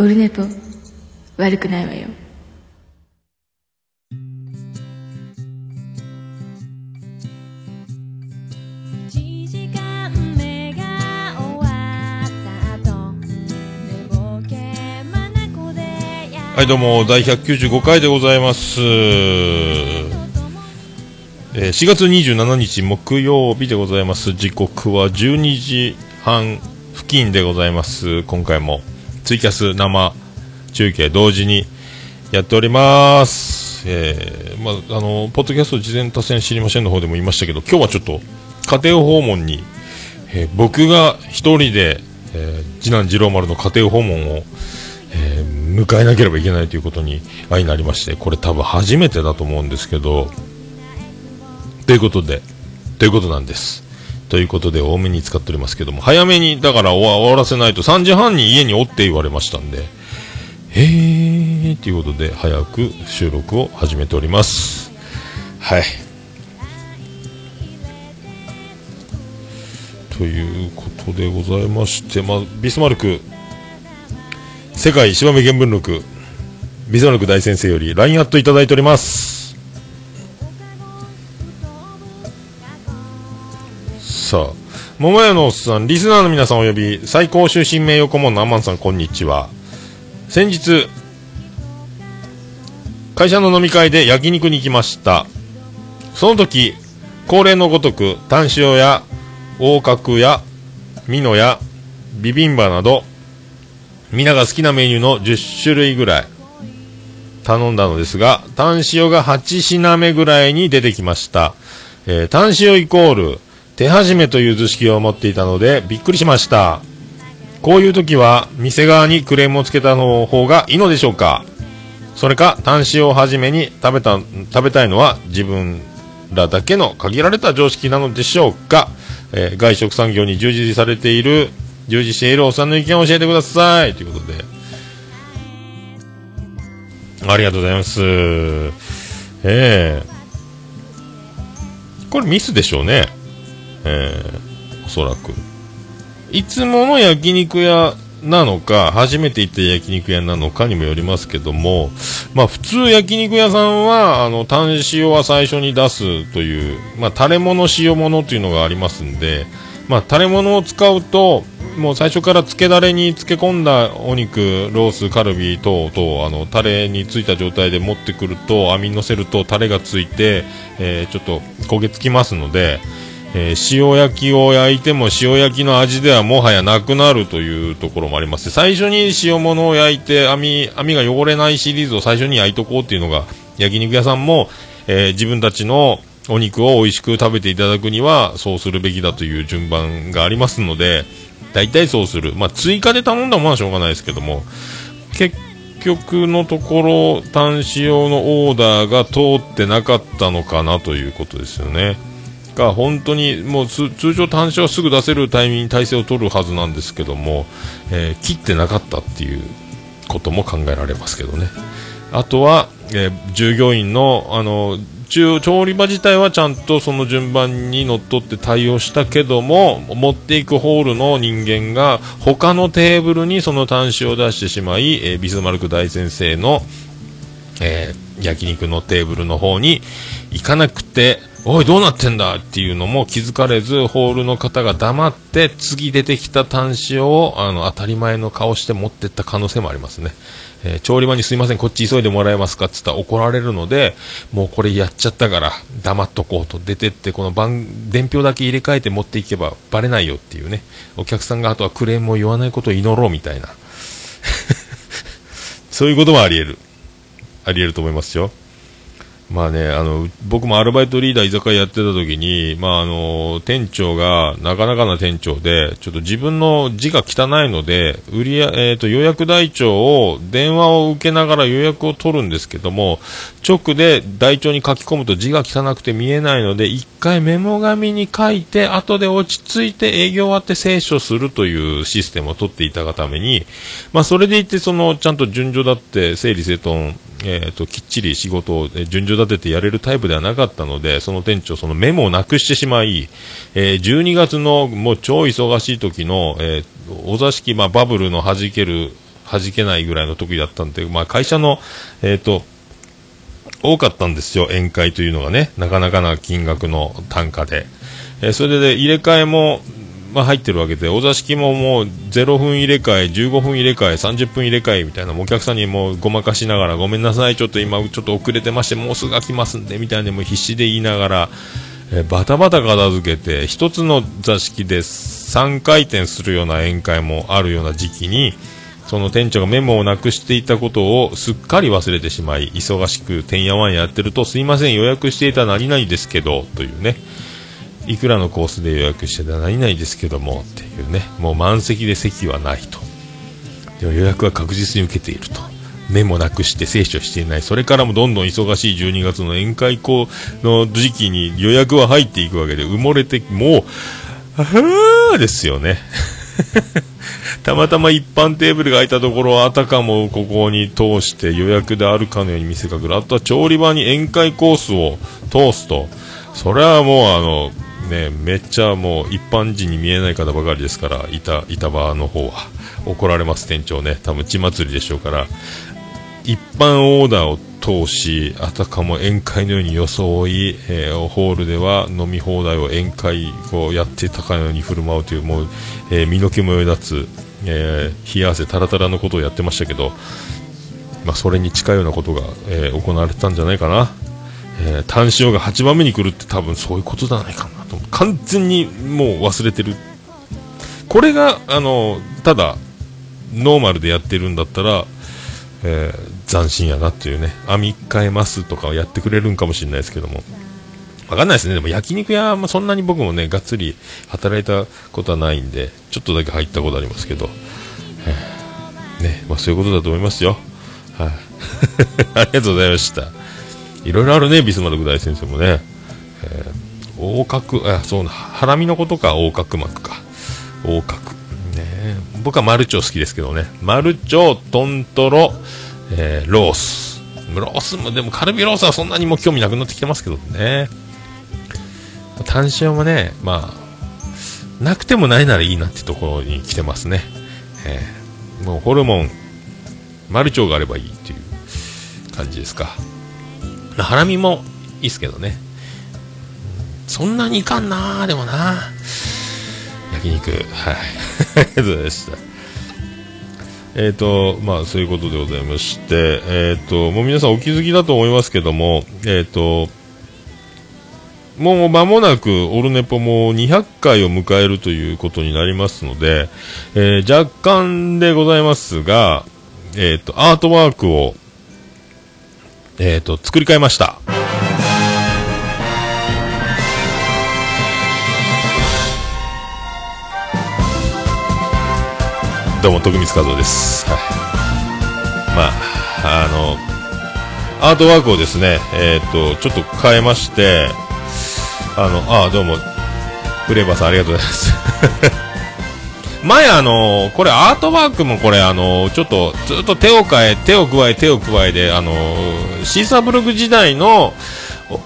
オルネポ悪くないわよ1時間目が終わった後寝ぼけ眼でやはい、どうも、第195回でございます。えー4月27日木曜日でございます。時刻は12時半付近でございます。今回もツイキャス生中継同時にやっております。えーまあ、あの、ポッドキャスト事前多戦知りませんの方でも言いましたけど、今日はちょっと家庭訪問に、えー僕が一人で、えー次男次郎丸の家庭訪問を、えー迎えなければいけないということに相なりまして、これ多分初めてだと思うんですけど、ということで、ということなんです。ということで多めに使っておりますけども、早めに、だから終わらせないと3時半に家におって言われましたんで、へーということで、早く収録を始めております。はい。ということでございまして、まあ、ビスマルク、世界芝目原文録、ビスマルク大先生より LINE アットいただいております。さあ、桃屋のおっさん、リスナーの皆さんおよび、最高終身名誉顧問のアマンさん、こんにちは。先日、会社の飲み会で焼肉に行きました。その時、恒例のごとく、タン塩や、大角や、ミノや、ビビンバなど、皆が好きなメニューの10種類ぐらい頼んだのですが、タン塩が8品目ぐらいに出てきました。えー、タン塩イコール、手始めという図式を持っていたので、びっくりしました。こういう時は、店側にクレームをつけたの方がいいのでしょうかそれか、タン塩をはじめに食べた、食べたいのは自分らだけの限られた常識なのでしょうか、えー外食産業に従事されている、従事しているおっさんの意見を教えてください。ということで。ありがとうございます。ええこれミスでしょうね。ええおそらく。いつもの焼肉屋なのか、初めて行った焼肉屋なのかにもよりますけども、まあ普通焼肉屋さんは、あの、単塩は最初に出すという、まあタレ物塩物というのがありますんで、まあタレ物を使うと、もう最初から漬けだれに漬け込んだお肉、ロース、カルビ等々、あの、タレについた状態で持ってくると、網に乗せるとタレがついて、えーちょっと焦げつきますので、えー塩焼きを焼いても塩焼きの味ではもはやなくなるというところもあります最初に塩物を焼いて網網が汚れないシリーズを最初に焼いとこうっていうのが焼肉屋さんも、えー自分たちのお肉を美味しく食べていただくにはそうするべきだという順番がありますので大体そうする、まあ、追加で頼んだものはしょうがないですけども結局のところ単塩のオーダーが通ってなかったのかなということですよね。が本当にもう通常単勝はすぐ出せるタイミングに体制を取るはずなんですけども、えー切ってなかったっていうことも考えられますけどね。あとは、えー従業員のあの中調理場自体はちゃんとその順番にのっとって対応したけども持っていくホールの人間が他のテーブルにその端子を出してしまい、えービスマルク大先生のえー焼肉のテーブルの方に行かなくて、おい、どうなってんだっていうのも気づかれず、ホールの方が黙って、次出てきた端子を、あの、当たり前の顔して持ってった可能性もありますね。えー調理場にすいません、こっち急いでもらえますかって言ったら怒られるので、もうこれやっちゃったから、黙っとこうと出てって、この番、伝票だけ入れ替えて持っていけばバレないよっていうね。お客さんがあとはクレームを言わないことを祈ろうみたいな。そういうこともあり得る。あり得ると思いますよ。まあね、あの、僕もアルバイトリーダー居酒屋やってた時に、まああの、店長が、なかなかな店長で、ちょっと自分の字が汚いので、売りや、えっ、と、予約台帳を、電話を受けながら予約を取るんですけども、直で台帳に書き込むと字が汚くて見えないので、一回メモ紙に書いて、後で落ち着いて営業終わって清書するというシステムを取っていたがために、まあそれでいて、その、ちゃんと順序だって、整理整頓、えー、ときっちり仕事を順序立ててやれるタイプではなかったので、その店長、そのメモをなくしてしまい、えー12月のもう超忙しい時の、えーお座敷、まあ、バブルの弾ける、弾けないぐらいの得意だったんで、まあ、会社の、えっ、と、多かったんですよ、宴会というのがね、なかなかな金額の単価で。えーそれで、入れ替えも、まあ、入ってるわけで、お座敷ももう0分入れ替え、15分入れ替え、30分入れ替えみたいな、お客さんにもごまかしながら、ごめんなさい、ちょっと今、ちょっと遅れてまして、もうすぐ来ますんで、みたいな、もう必死で言いながら、えーバタバタ片付けて、一つの座敷で3回転するような宴会もあるような時期に、その店長がメモをなくしていたことをすっかり忘れてしまい、忙しくてんやわんやってると、すいません、予約していた何々ですけど、というね、いくらのコースで予約してた何々ですけども、っていうね、もう満席で席はないと。でも予約は確実に受けていると。メモなくして聖書していない。それからもどんどん忙しい12月の宴会校の時期に予約は入っていくわけで、埋もれて、もう、あはーですよね。たまたま一般テーブルが空いたところをあたかもここに通して予約であるかのように見せかける。あとは調理場に宴会コースを通すと、それはもうあの、ね、めっちゃもう一般人に見えない方ばかりですから、板、板場の方は怒られます、店長ね。多分血祭りでしょうから、一般オーダーを通し、あたかも宴会のように装い、えーホールでは飲み放題を宴会をやってたかのように振る舞うという、もう、えー身の毛もよだつ、えー冷や汗タラタラのことをやってましたけど、まあ、それに近いようなことが、えー行われてたんじゃないかな。えー単塩が8番目に来るって多分そういうことじゃないかなと完全にもう忘れてる。これが、あの、ただ、ノーマルでやってるんだったら、えー斬新やなっていうね、編み替えますとかをやってくれるんかもしれないですけども、わかんないですね、でも焼肉屋もそんなに僕もね、がっつり働いたことはないんで、ちょっとだけ入ったことありますけど、えーね、まあそういうことだと思いますよ。はい。ありがとうございました。いろいろあるね、ビスマルク大先生もね。えー横隔、あ、そう、ハラミのことか、横隔膜か。横隔。ね僕はマルチョウ好きですけどね。マルチョウ、トントロ、えーロース。ロースも、でもカルビロースはそんなにも興味なくなってきてますけどね。単身もね、まあ、なくてもないならいいなってところに来てますね。えーもうホルモン、マルチョウがあればいいっていう感じですか。ハラミもいいですけどね。そんなにいかんなでもな焼肉、はい。ありがとうございました。えっ、と、まあ、そういうことでございまして、えっ、と、もう皆さんお気づきだと思いますけども、えっ、と、もう間もなくオルネポも200回を迎えるということになりますので、えー若干でございますが、えっ、と、アートワークを、えっ、と、作り変えました。どうも、徳光和夫です。はい。まあ、あの、アートワークをですね、えっ、と、ちょっと変えまして、あの、あどうも、フレーバーさんありがとうございます。前あの、これアートワークもこれあの、ちょっとずっと手を変え、手を加え、手を加えで、あの、シーサーブログ時代の、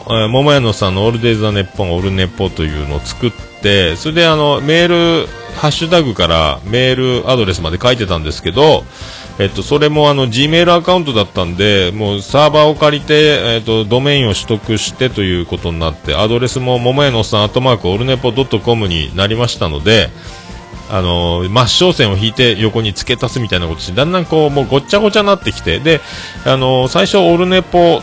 桃屋のさんのオールデイ・ザ・ネッポン、オールネポというのを作って、それであの、メール、ハッシュタグからメールアドレスまで書いてたんですけど、えっと、それもあの、Gmail アカウントだったんで、もうサーバーを借りて、えっと、ドメインを取得してということになって、アドレスも桃屋のさん、アットマーク、オールネポドットコムになりましたので、あの真正線を引いて横に付け足すみたいなことして、だんだんこう、もうごっちゃごちゃになってきて、で、あの最初、オールネポ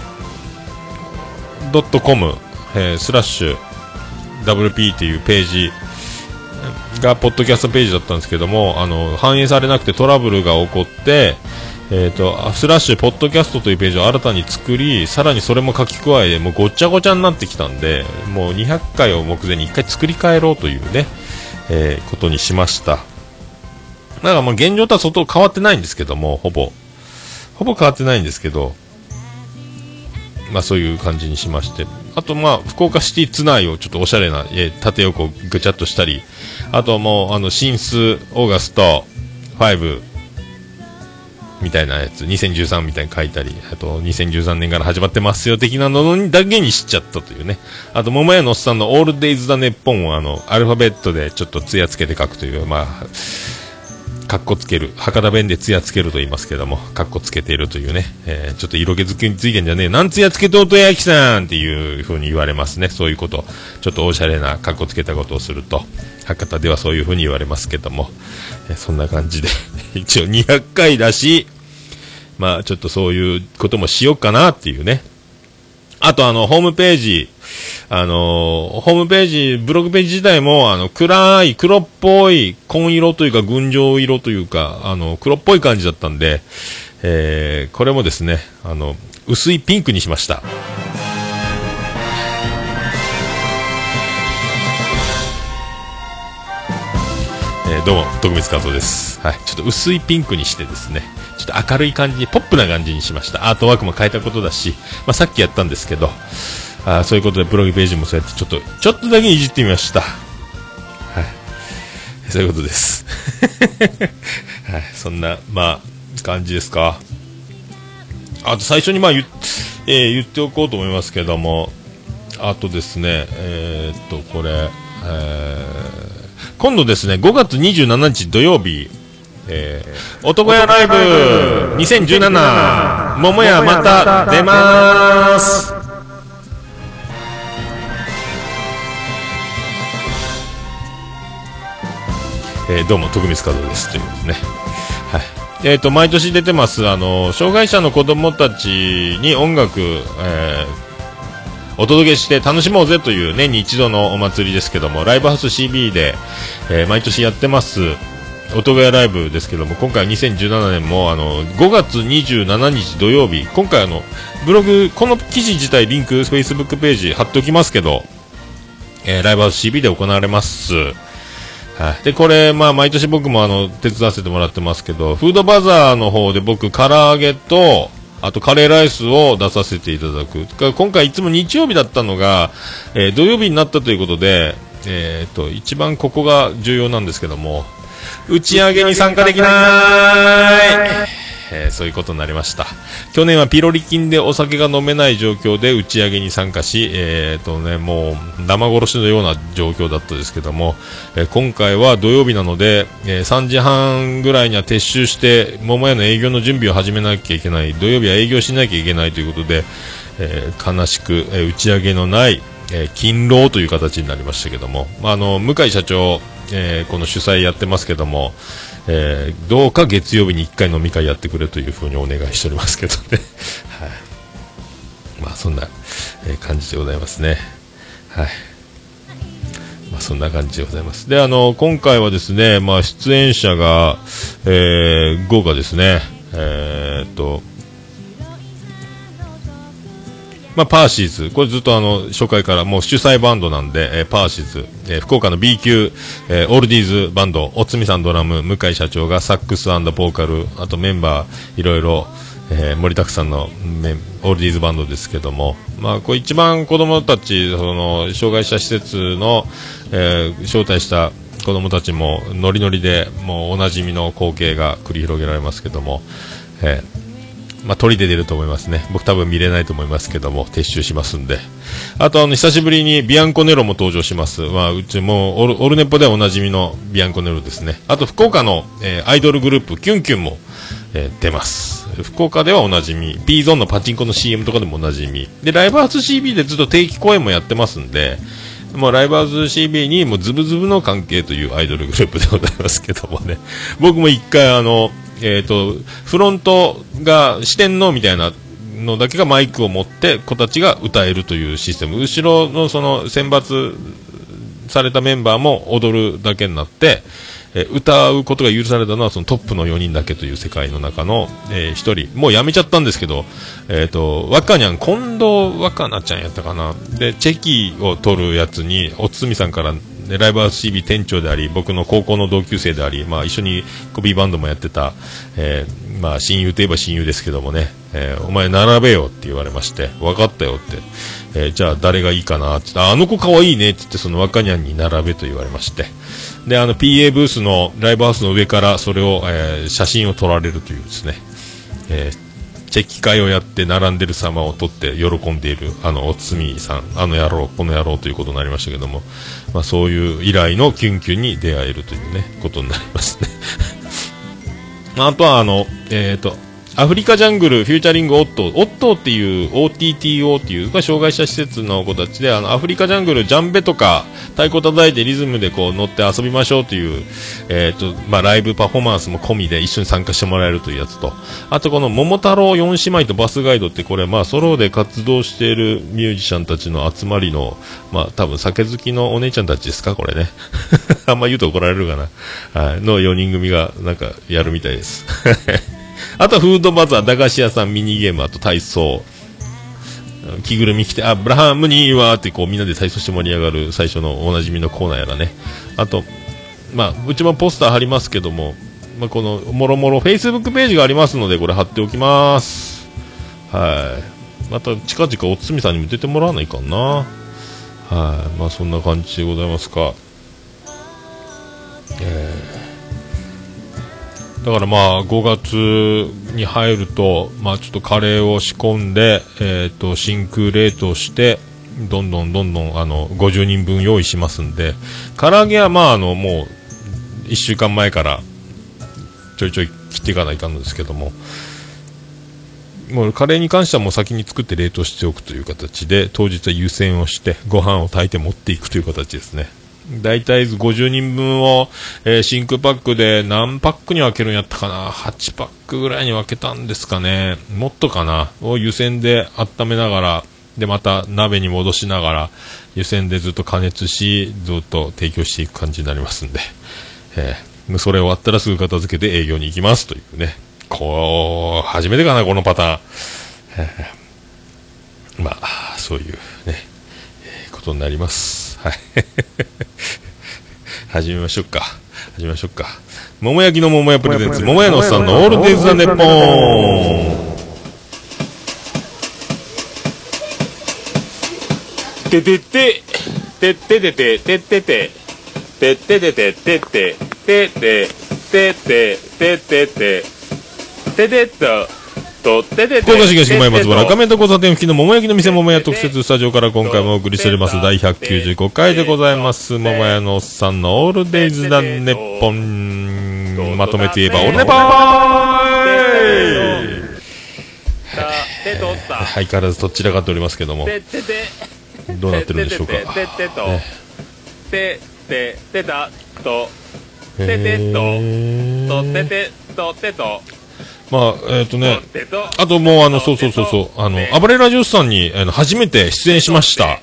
ドットコム、えースラッシュ WP っていうページがポッドキャストページだったんですけども、あの反映されなくてトラブルが起こって、えー、とあスラッシュポッドキャストというページを新たに作りさらにそれも書き加えもうごっちゃごちゃになってきたんでもう200回を目前に1回作り変えろというね、えーことにしました。だからもう現状とは相当変わってないんですけどもほぼ。ほぼ変わってないんですけどまあそういう感じにしまして。あとまあ、福岡シティツナイをちょっとおしゃれな、えー縦横ぐちゃっとしたり、あともう、あの、シンス、オーガスト、5、みたいなやつ、2013みたいに書いたり、あと、2013年から始まってますよ、的なのにだけにしちゃったというね。あと、桃屋のおっさんのオールデイズ・ザ・ネッポンを、あの、アルファベットでちょっとツヤつけて書くという、まあ、かっこつける。博多弁でツヤつけると言いますけども、かっこつけているというね、えー、ちょっと色気づきについてんじゃねえ。なんつやつけとうとやきさんっていう風に言われますね。そういうこと。ちょっとおしゃれなかっこつけたことをすると、博多ではそういう風に言われますけども、えー、そんな感じで、一応200回だし、まあちょっとそういうこともしようかなっていうね。あとあの、ホームページ、あのホームページ、ブログページ自体も、あの、暗い、黒っぽい、紺色というか、群青色というか、あの、黒っぽい感じだったんで、えー、これもですね、あの、薄いピンクにしました。えー、どうも、徳光和夫です。はい。ちょっと薄いピンクにしてですね、ちょっと明るい感じに、ポップな感じにしました。アートワークも変えたことだし、まあ、さっきやったんですけど、あそういうことでブログページもそうやってちょっと、ちょっとだけいじってみました。はい。そういうことです。はい。そんな、まあ、感じですか。あと最初にまあ言,、えー、言っておこうと思いますけども、あとですね、えー、っと、これ、えー、今度ですね、5月27日土曜日、えー、男屋ライブ2017桃屋また出ますえー、どうも徳光和夫です。ということでね、はい。えーと、毎年出てますあの障害者の子供たちに音楽、えー、お届けして楽しもうぜという年に一度のお祭りですけどもライブハウス CB で、えー、毎年やってます音がライブですけども今回は2017年もあの5月27日土曜日今回あのブログこの記事自体リンク Facebook ページ貼っておきますけど、えー、ライブハウス CB で行われます。い、でこれ、まあ、毎年僕もあの手伝わせてもらってますけどフードバザーの方で僕唐揚げとあとカレーライスを出させていただく。今回いつも日曜日だったのが、えー、土曜日になったということで、えーと、一番ここが重要なんですけども打ち上げに参加できない。えー、そういうことになりました。去年はピロリ菌でお酒が飲めない状況で打ち上げに参加し、えーとね、もう生殺しのような状況だったですけども、えー、今回は土曜日なので、えー、3時半ぐらいには撤収して桃屋の営業の準備を始めなきゃいけない土曜日は営業しなきゃいけないということで、えー、悲しく、え打ち上げのないえ、勤労という形になりましたけども、まあ、あの向井社長、え、この主催やってますけども、えー、どうか月曜日に1回飲み会やってくれというふうにお願いしておりますけどね、はい、まあそんな、え感じでございますね。はいまあ、そんな感じでございます。で、あの、今回はですね、まあ、出演者が、えー、豪華ですね。えー、っと、まあ、パーシーズ、これずっとあの初回からもう主催バンドなんで、えー、パーシーズ、えー、福岡の B 級、えー、オールディーズバンド、おつみさんドラム、向井社長がサックスボーカル、あとメンバーいろいろ、えー、盛りだくさんのメンオールディーズバンドですけども、まあ、これ一番子供たち、その障害者施設の、えー、招待した子供たちもノリノリでもうおなじみの光景が繰り広げられますけども、えーまあ、鳥で出ると思いますね。僕多分見れないと思いますけども、撤収しますんで。あと、あの、久しぶりにビアンコネロも登場します。まあ、うちもオル、オルネポではおなじみのビアンコネロですね。あと、福岡の、えー、アイドルグループ、キュンキュンも、えー、出ます。福岡ではおなじみ。B ゾーンのパチンコの CM とかでもおなじみ。で、ライブハウス CB でずっと定期公演もやってますんで、もうライブハウス CB にもうズブズブの関係というアイドルグループでございますけどもね。僕も一回あの、えっ、ー、と、フロントが四天王みたいなのだけがマイクを持って子たちが歌えるというシステム。後ろのその選抜されたメンバーも踊るだけになって、えー、歌うことが許されたのはそのトップの4人だけという世界の中の、えー、1人。もう辞めちゃったんですけど、えっ、ー、と、若にゃん、近藤若菜ちゃんやったかな。で、チェキを取るやつに、おつみさんからでライブハウス CB 店長であり僕の高校の同級生であり、まあ、一緒にコピーバンドもやってた、えー、まあ、親友といえば親友ですけどもね、えー、お前並べよって言われまして分かったよって、えー、じゃあ誰がいいかなってあの子可愛いねって言ってその若にゃんに並べと言われましてであの PA ブースのライブハウスの上からそれを、え写真を撮られるというですね、えーチェキ会をやって並んでる様を撮って喜んでいるあのおつみさんあの野郎この野郎ということになりましたけども、まあ、そういう以来のキュンキュンに出会えるというねことになりますね。あとはあの、えっ、と、アフリカジャングルフューチャリングオットー、オットーっていう OTTO っていう、これ障害者施設の子たちで、あの、アフリカジャングルジャンベとか太鼓叩いてリズムでこう乗って遊びましょうという、えっ、と、まあ、ライブパフォーマンスも込みで一緒に参加してもらえるというやつと、あとこの桃太郎四姉妹とバスガイドってこれ、まあ、ソロで活動しているミュージシャンたちの集まりの、まあ、多分酒好きのお姉ちゃんたちですか、これね。あんま言うと怒られるかな。はい。の4人組がなんかやるみたいです。あとはフードバザー、駄菓子屋さん、ミニゲーム、あと体操。着ぐるみ着て、あ、ブラハムにはってこうみんなで体操して盛り上がる最初のおなじみのコーナーやらね。あと、まあ、うちもポスター貼りますけども、まあ、この、もろもろ、Facebook ページがありますので、これ貼っておきます。はい。また、近々おつみさんにも出てもらわないかな。はい。まあ、そんな感じでございますか。えだからまあ5月に入ると、まあ、ちょっとカレーを仕込んで、えー、と真空冷凍してどんどんどんどんあの50人分用意しますんで唐揚げはまああのもう1週間前からちょいちょい切っていかないかんですけどももうカレーに関してはもう先に作って冷凍しておくという形で当日は湯煎をしてご飯を炊いて持っていくという形ですね。大体50人分を、えー真空パックで何パックに分けるんやったかな？8パックぐらいに分けたんですかね。もっとかな？を湯煎で温めながらでまた鍋に戻しながら湯煎でずっと加熱しずっと提供していく感じになりますんで、えーそれ終わったらすぐ片付けて営業に行きます。というね。こう初めてかなこのパターン、えまあそういうね、えーことになります。はい始めましょうか。始めましょうか。桃焼きの桃屋プレゼンツ、桃屋のおっさんのオールデイズ・ザ・ネッポン。ててて、てっててて、てってて、てっててて、てって、てって、てって、てってて、ててっと、とっててて、福岡市東区前松原赤面と交差点付近の桃焼きの店桃屋特設スタジオから今回もお送りしております第195回でございます桃屋のおっさんのオールデイズ・ザ・ネッポンまとめて言えばオールネポーてとった、相変わらずとっちらかっておりますけども。どうなってるんでしょうか。てててたと、ててと、とててとてと、まあえっ、とねとてと、あともうあのそうそうそうそうあの暴れラジオスさんにあの初めて出演しました。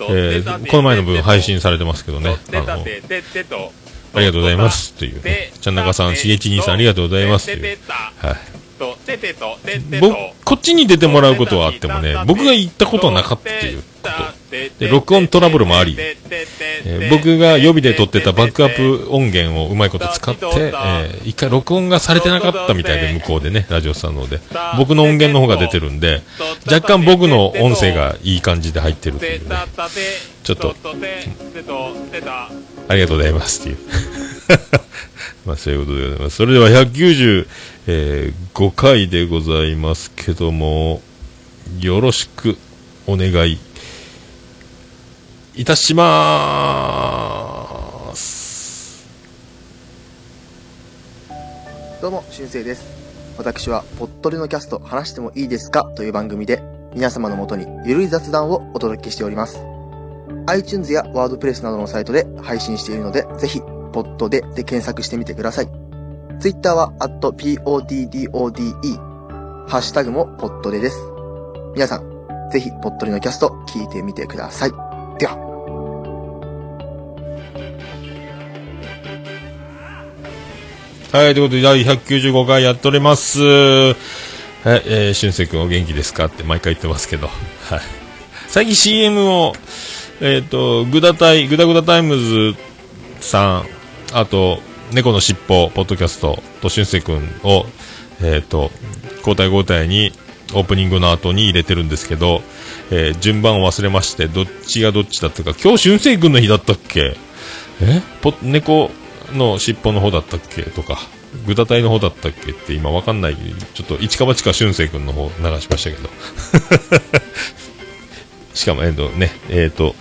えーこの前の分配信されてますけどね。あのありがとうございますという。ねちゃんなかさんしげち兄さんありがとうございますという。はい僕とこっちに出てもらうことはあってもね僕が言ったことはなかったっていうことで録音トラブルもあり。えー僕が予備で撮ってたバックアップ音源をうまいこと使って、えー一回録音がされてなかったみたいで向こうでねラジオさんの方で。僕の音源の方が出てるんで若干僕の音声がいい感じで入ってるというね。ちょっとありがとうございますっていう。まあそういうことでございます。それでは195回でございますけどもよろしくお願いいたしますどうも、しゅんせいです。私は、ぽっとりのキャスト話してもいいですか？という番組で、皆様のもとにゆるい雑談をお届けしております。iTunes やワードプレスなどのサイトで配信しているので、ぜひ、ポッドでで検索してみてください。Twitter は、@poddode、ハッシュタグもポッドでです。皆さん、ぜひ、ぽっとりのキャスト聞いてみてください。では。はい、ということで、第195回やっております。はい、えー、しゅんせい君お元気ですか？って毎回言ってますけど、はい。最近 CM を、えっ、と、グダタイ、グダグダタイムズさん、あと、猫のしっぽ、ポッドキャストとしゅんせい君を、えっ、と、交代交代に、オープニングの後に入れてるんですけど、えー順番を忘れまして、どっちがどっちだったか、今日しゅんせい君の日だったっけ？え？ポ猫の尻尾の方だったっけ？とか、グダタイの方だったっけ？って今わかんない。ちょっと一か八か俊生君の方流しましたけど。しかも、えっとね、えっ、と、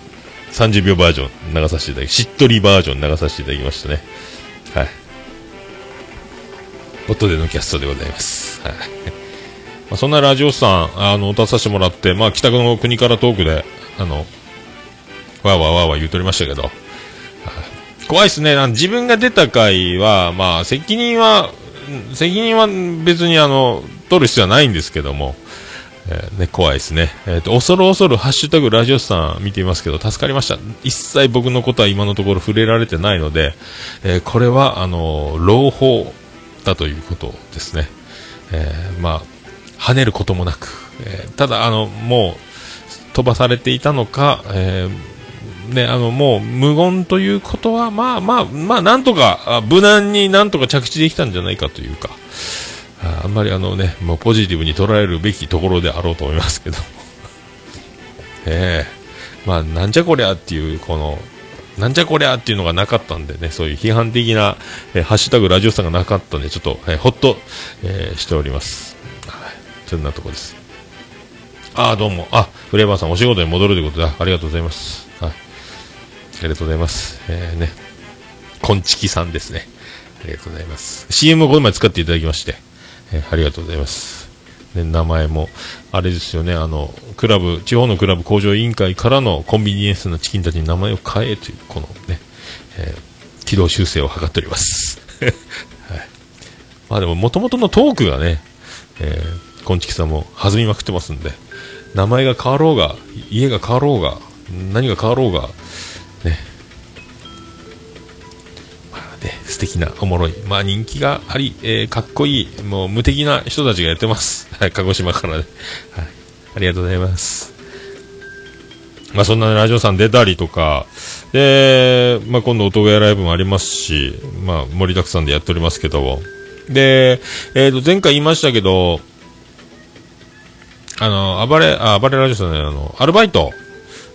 30秒バージョン流させていただき、しっとりバージョン流させていただきましたね。はい。音でのキャストでございます。はい。まあ、そんなラジオさん、あの、出させてもらって、まあ、北の国からトークで、あの、わーわーわーわ言うとりましたけど、怖いっすね。自分が出た回は、まあ、責任は、責任は別にあの、取る必要はないんですけども、えーね、怖いですね。えっ、と、恐る恐る、ハッシュタグラジオスさん見ていますけど、助かりました。一切僕のことは今のところ触れられてないので、えーこれは、あの、朗報だということですね。えまあ、跳ねることもなく、えーただ、あの、もう、飛ばされていたのか、えーね、あの、もう、無言ということは、まあまあ、まあ、なんとか、あ無難になんとか着地できたんじゃないかというか、ああんまりあのね、もうポジティブに捉えるべきところであろうと思いますけど。ええまあ、なんじゃこりゃっていう、この、なんじゃこりゃっていうのがなかったんでね、そういう批判的な、えーハッシュタグラジオさんがなかったんで、ちょっと、えーほっと、えーしております。そんなとこです。ああ、どうも。あ、フレーバーさんお仕事に戻るということで、ありがとうございます。はい。ありがとうございます。えー、ね。こんちきさんですね。ありがとうございます。CM をこの前使っていただきまして、えーありがとうございます。ね、名前も、あれですよね、あの、クラブ、地方のクラブ工場委員会からのコンビニエンスなチキンたちに名前を変えという、このね、えー軌道修正を図っております。はい。まあでも、元々のトークがね、えー、こんちきさんも弾みまくってますんで、名前が変わろうが、家が変わろうが、何が変わろうが、ね、まあね、素敵な、おもろい、まあ人気があり、えーかっこいい、もう無敵な人たちがやってます。はい、鹿児島からね。はい、ありがとうございます。まあそんなラジオさん出たりとか、で、まあ今度音ゲーライブもありますし、まあ盛りだくさんでやっておりますけども、で、えっ、と前回言いましたけど、あの、暴れ、あ、暴れラジオさんね、あの、アルバイト、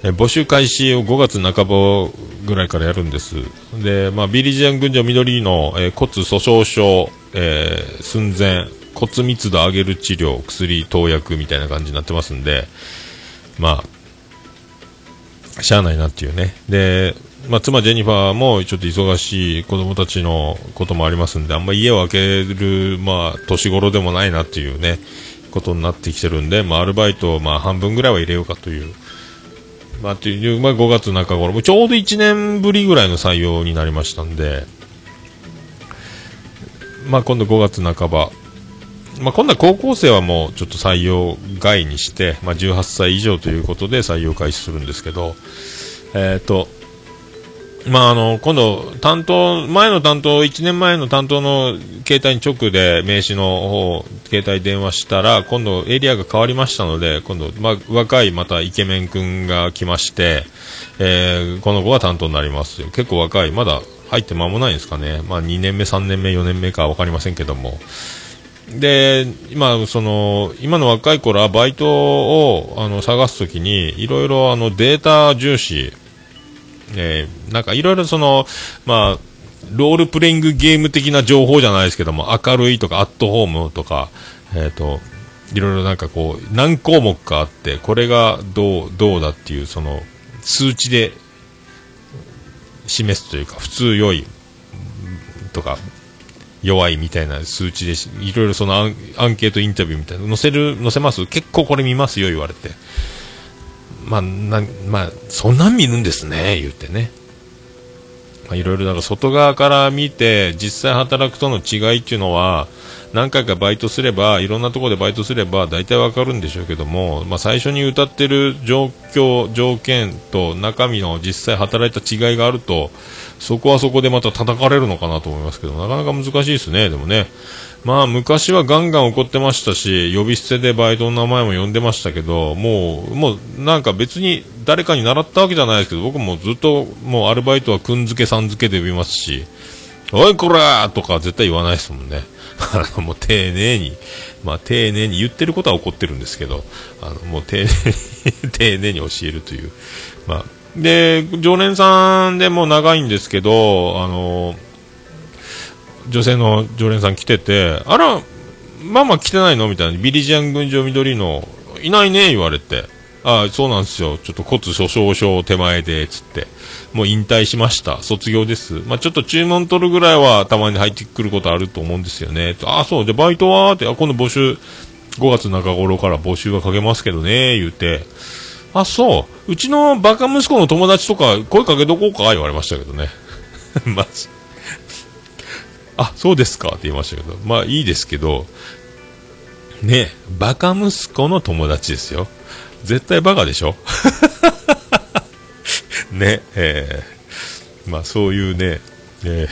え募集開始を5月半ばぐらいからやるんです。で、まあ、ビリジアン群青緑の、えー骨粗鬆症、えー寸前、骨密度上げる治療、薬、投薬みたいな感じになってますんで、まあ、しゃあないなっていうね。で、まあ、妻ジェニファーもちょっと忙しい子供たちのこともありますんで、あんま家を空ける、まあ、年頃でもないなっていうね、ことになってきてるんで、まあ、アルバイトを、まあ、半分ぐらいは入れようかという、まあ、っていう、まあ、5月中頃、もちょうど1年ぶりぐらいの採用になりましたんで、まあ、今度5月半ば、まあ、今度は高校生はもうちょっと採用外にして、まあ、18歳以上ということで採用開始するんですけど、えっ、と、まあ、あの、今度、担当、前の担当、1年前の担当の携帯に直で名刺の方、携帯電話したら、今度エリアが変わりましたので、今度、まあ、若いまたイケメン君が来まして、えーこの子が担当になりますよ。結構若い、まだ入って間もないんですかね。まあ、2年目、3年目、4年目かわかりませんけども。で、今、その、今の若い頃はバイトを、あの、探すときに、いろいろ、あの、データ重視、えーなんかいろいろその、まあ、ロールプレイングゲーム的な情報じゃないですけども、明るいとか、アットホームとか、えっ、と、いろいろなんかこう、何項目かあって、これがどう、どうだっていう、その、数値で示すというか、普通良い、とか、弱いみたいな数値で、いろいろそのアンアンケートインタビューみたいなの載せる、載せます？結構これ見ますよ、言われて。まあ、な、まあ、そんなん見るんですね、言ってね。まあ、いろいろだから外側から見て、実際働くとの違いっていうのは、何回かバイトすれば、いろんなところでバイトすれば、大体わかるんでしょうけども、まあ、最初に歌ってる状況、条件と中身の実際働いた違いがあると、そこはそこでまた叩かれるのかなと思いますけど、なかなか難しいですね、でもね。まあ、昔はガンガン怒ってましたし、呼び捨てでバイトの名前も呼んでましたけど、もう、もう、なんか別に誰かに習ったわけじゃないですけど、僕もずっと、もうアルバイトはくんづけさんづけで呼びますし、おいこらとか絶対言わないですもんね。あの、もう丁寧に、まあ丁寧に言ってることは怒ってるんですけど、あの、もう丁寧に、丁寧に教えるという。まあ、で、常連さんでも長いんですけど、あの、女性の常連さん来てて、あら、ママ来てないのみたいな、ビリジアン群青緑の、いないね、言われて。ああそうなんですよ。ちょっと骨粗鬆症手前で、つって。もう引退しました。卒業です。まあ、ちょっと注文取るぐらいはたまに入ってくることあると思うんですよね。あ、そう、で、バイトは？って、あ、今度募集、5月中頃から募集はかけますけどね、言うて。あ、そう。うちのバカ息子の友達とか声かけとこうか？言われましたけどね。マジ。あ、そうですかって言いましたけど。まあいいですけど、ねバカ息子の友達ですよ。絶対バカでしょ？ねえーまあそういうね、えー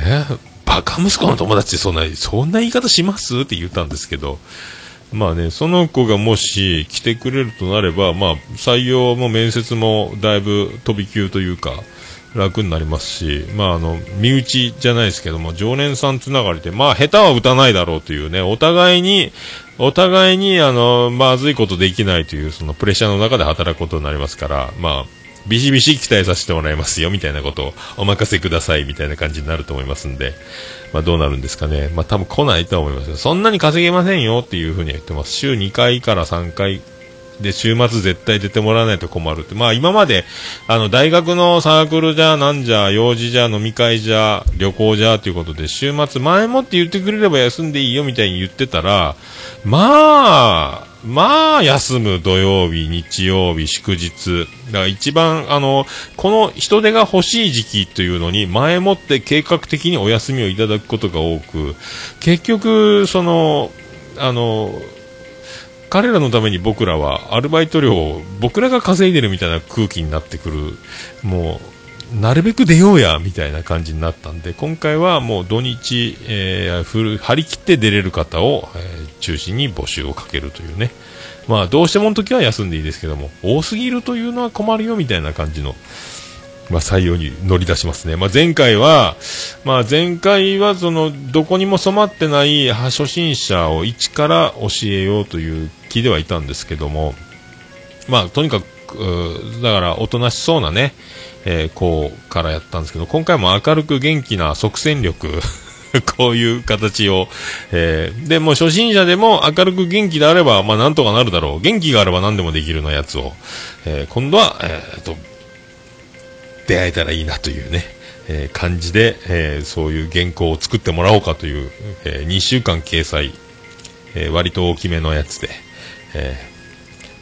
えーバカ息子の友達ってそんな、そんな言い方します？って言ったんですけど、まあね、その子がもし来てくれるとなれば、まあ採用も面接もだいぶ飛び級というか、楽になりますし、まああの、身内じゃないですけども、常連さんつながりで、まあ下手は打たないだろうというね、お互いに、お互いにあの、まずいことできないという、そのプレッシャーの中で働くことになりますから、まあ、ビシビシ期待させてもらいますよ、みたいなことをお任せください、みたいな感じになると思いますんで、まあどうなるんですかね。まあ多分来ないとは思います。そんなに稼げませんよっていうふうに言ってます。週2回から3回で、週末絶対出てもらわないと困るって。まあ今まで、あの、大学のサークルじゃ、なんじゃ、用事じゃ、飲み会じゃ、旅行じゃ、ということで、週末前もって言ってくれれば休んでいいよみたいに言ってたら、まあ、まあ、休む土曜日、日曜日、祝日。だから一番、あの、この人手が欲しい時期というのに、前もって計画的にお休みをいただくことが多く、結局、その、あの、彼らのために僕らはアルバイト料を僕らが稼いでるみたいな空気になってくる。もう、なるべく出ようや、みたいな感じになったんで、今回はもう土日、えー、フル張り切って出れる方を、えー中心に募集をかけるというね。まあ、どうしてもの時は休んでいいですけども、多すぎるというのは困るよ、みたいな感じの、まあ、採用に乗り出しますね。まあ、前回は、まあ、前回はその、どこにも染まってない初心者を一から教えようという気ではいたんですけども、まあ、とにかく、だから、おとなしそうなね、えー子からやったんですけど、今回も明るく元気な即戦力、こういう形を、えーで、も初心者でも明るく元気であれば、まあ、なんとかなるだろう。元気があれば何でもできるのやつを、えー今度は、えーと、出会えたらいいなというね、えー感じで、えーそういう原稿を作ってもらおうかという、え2週間掲載、えー割と大きめのやつで、えー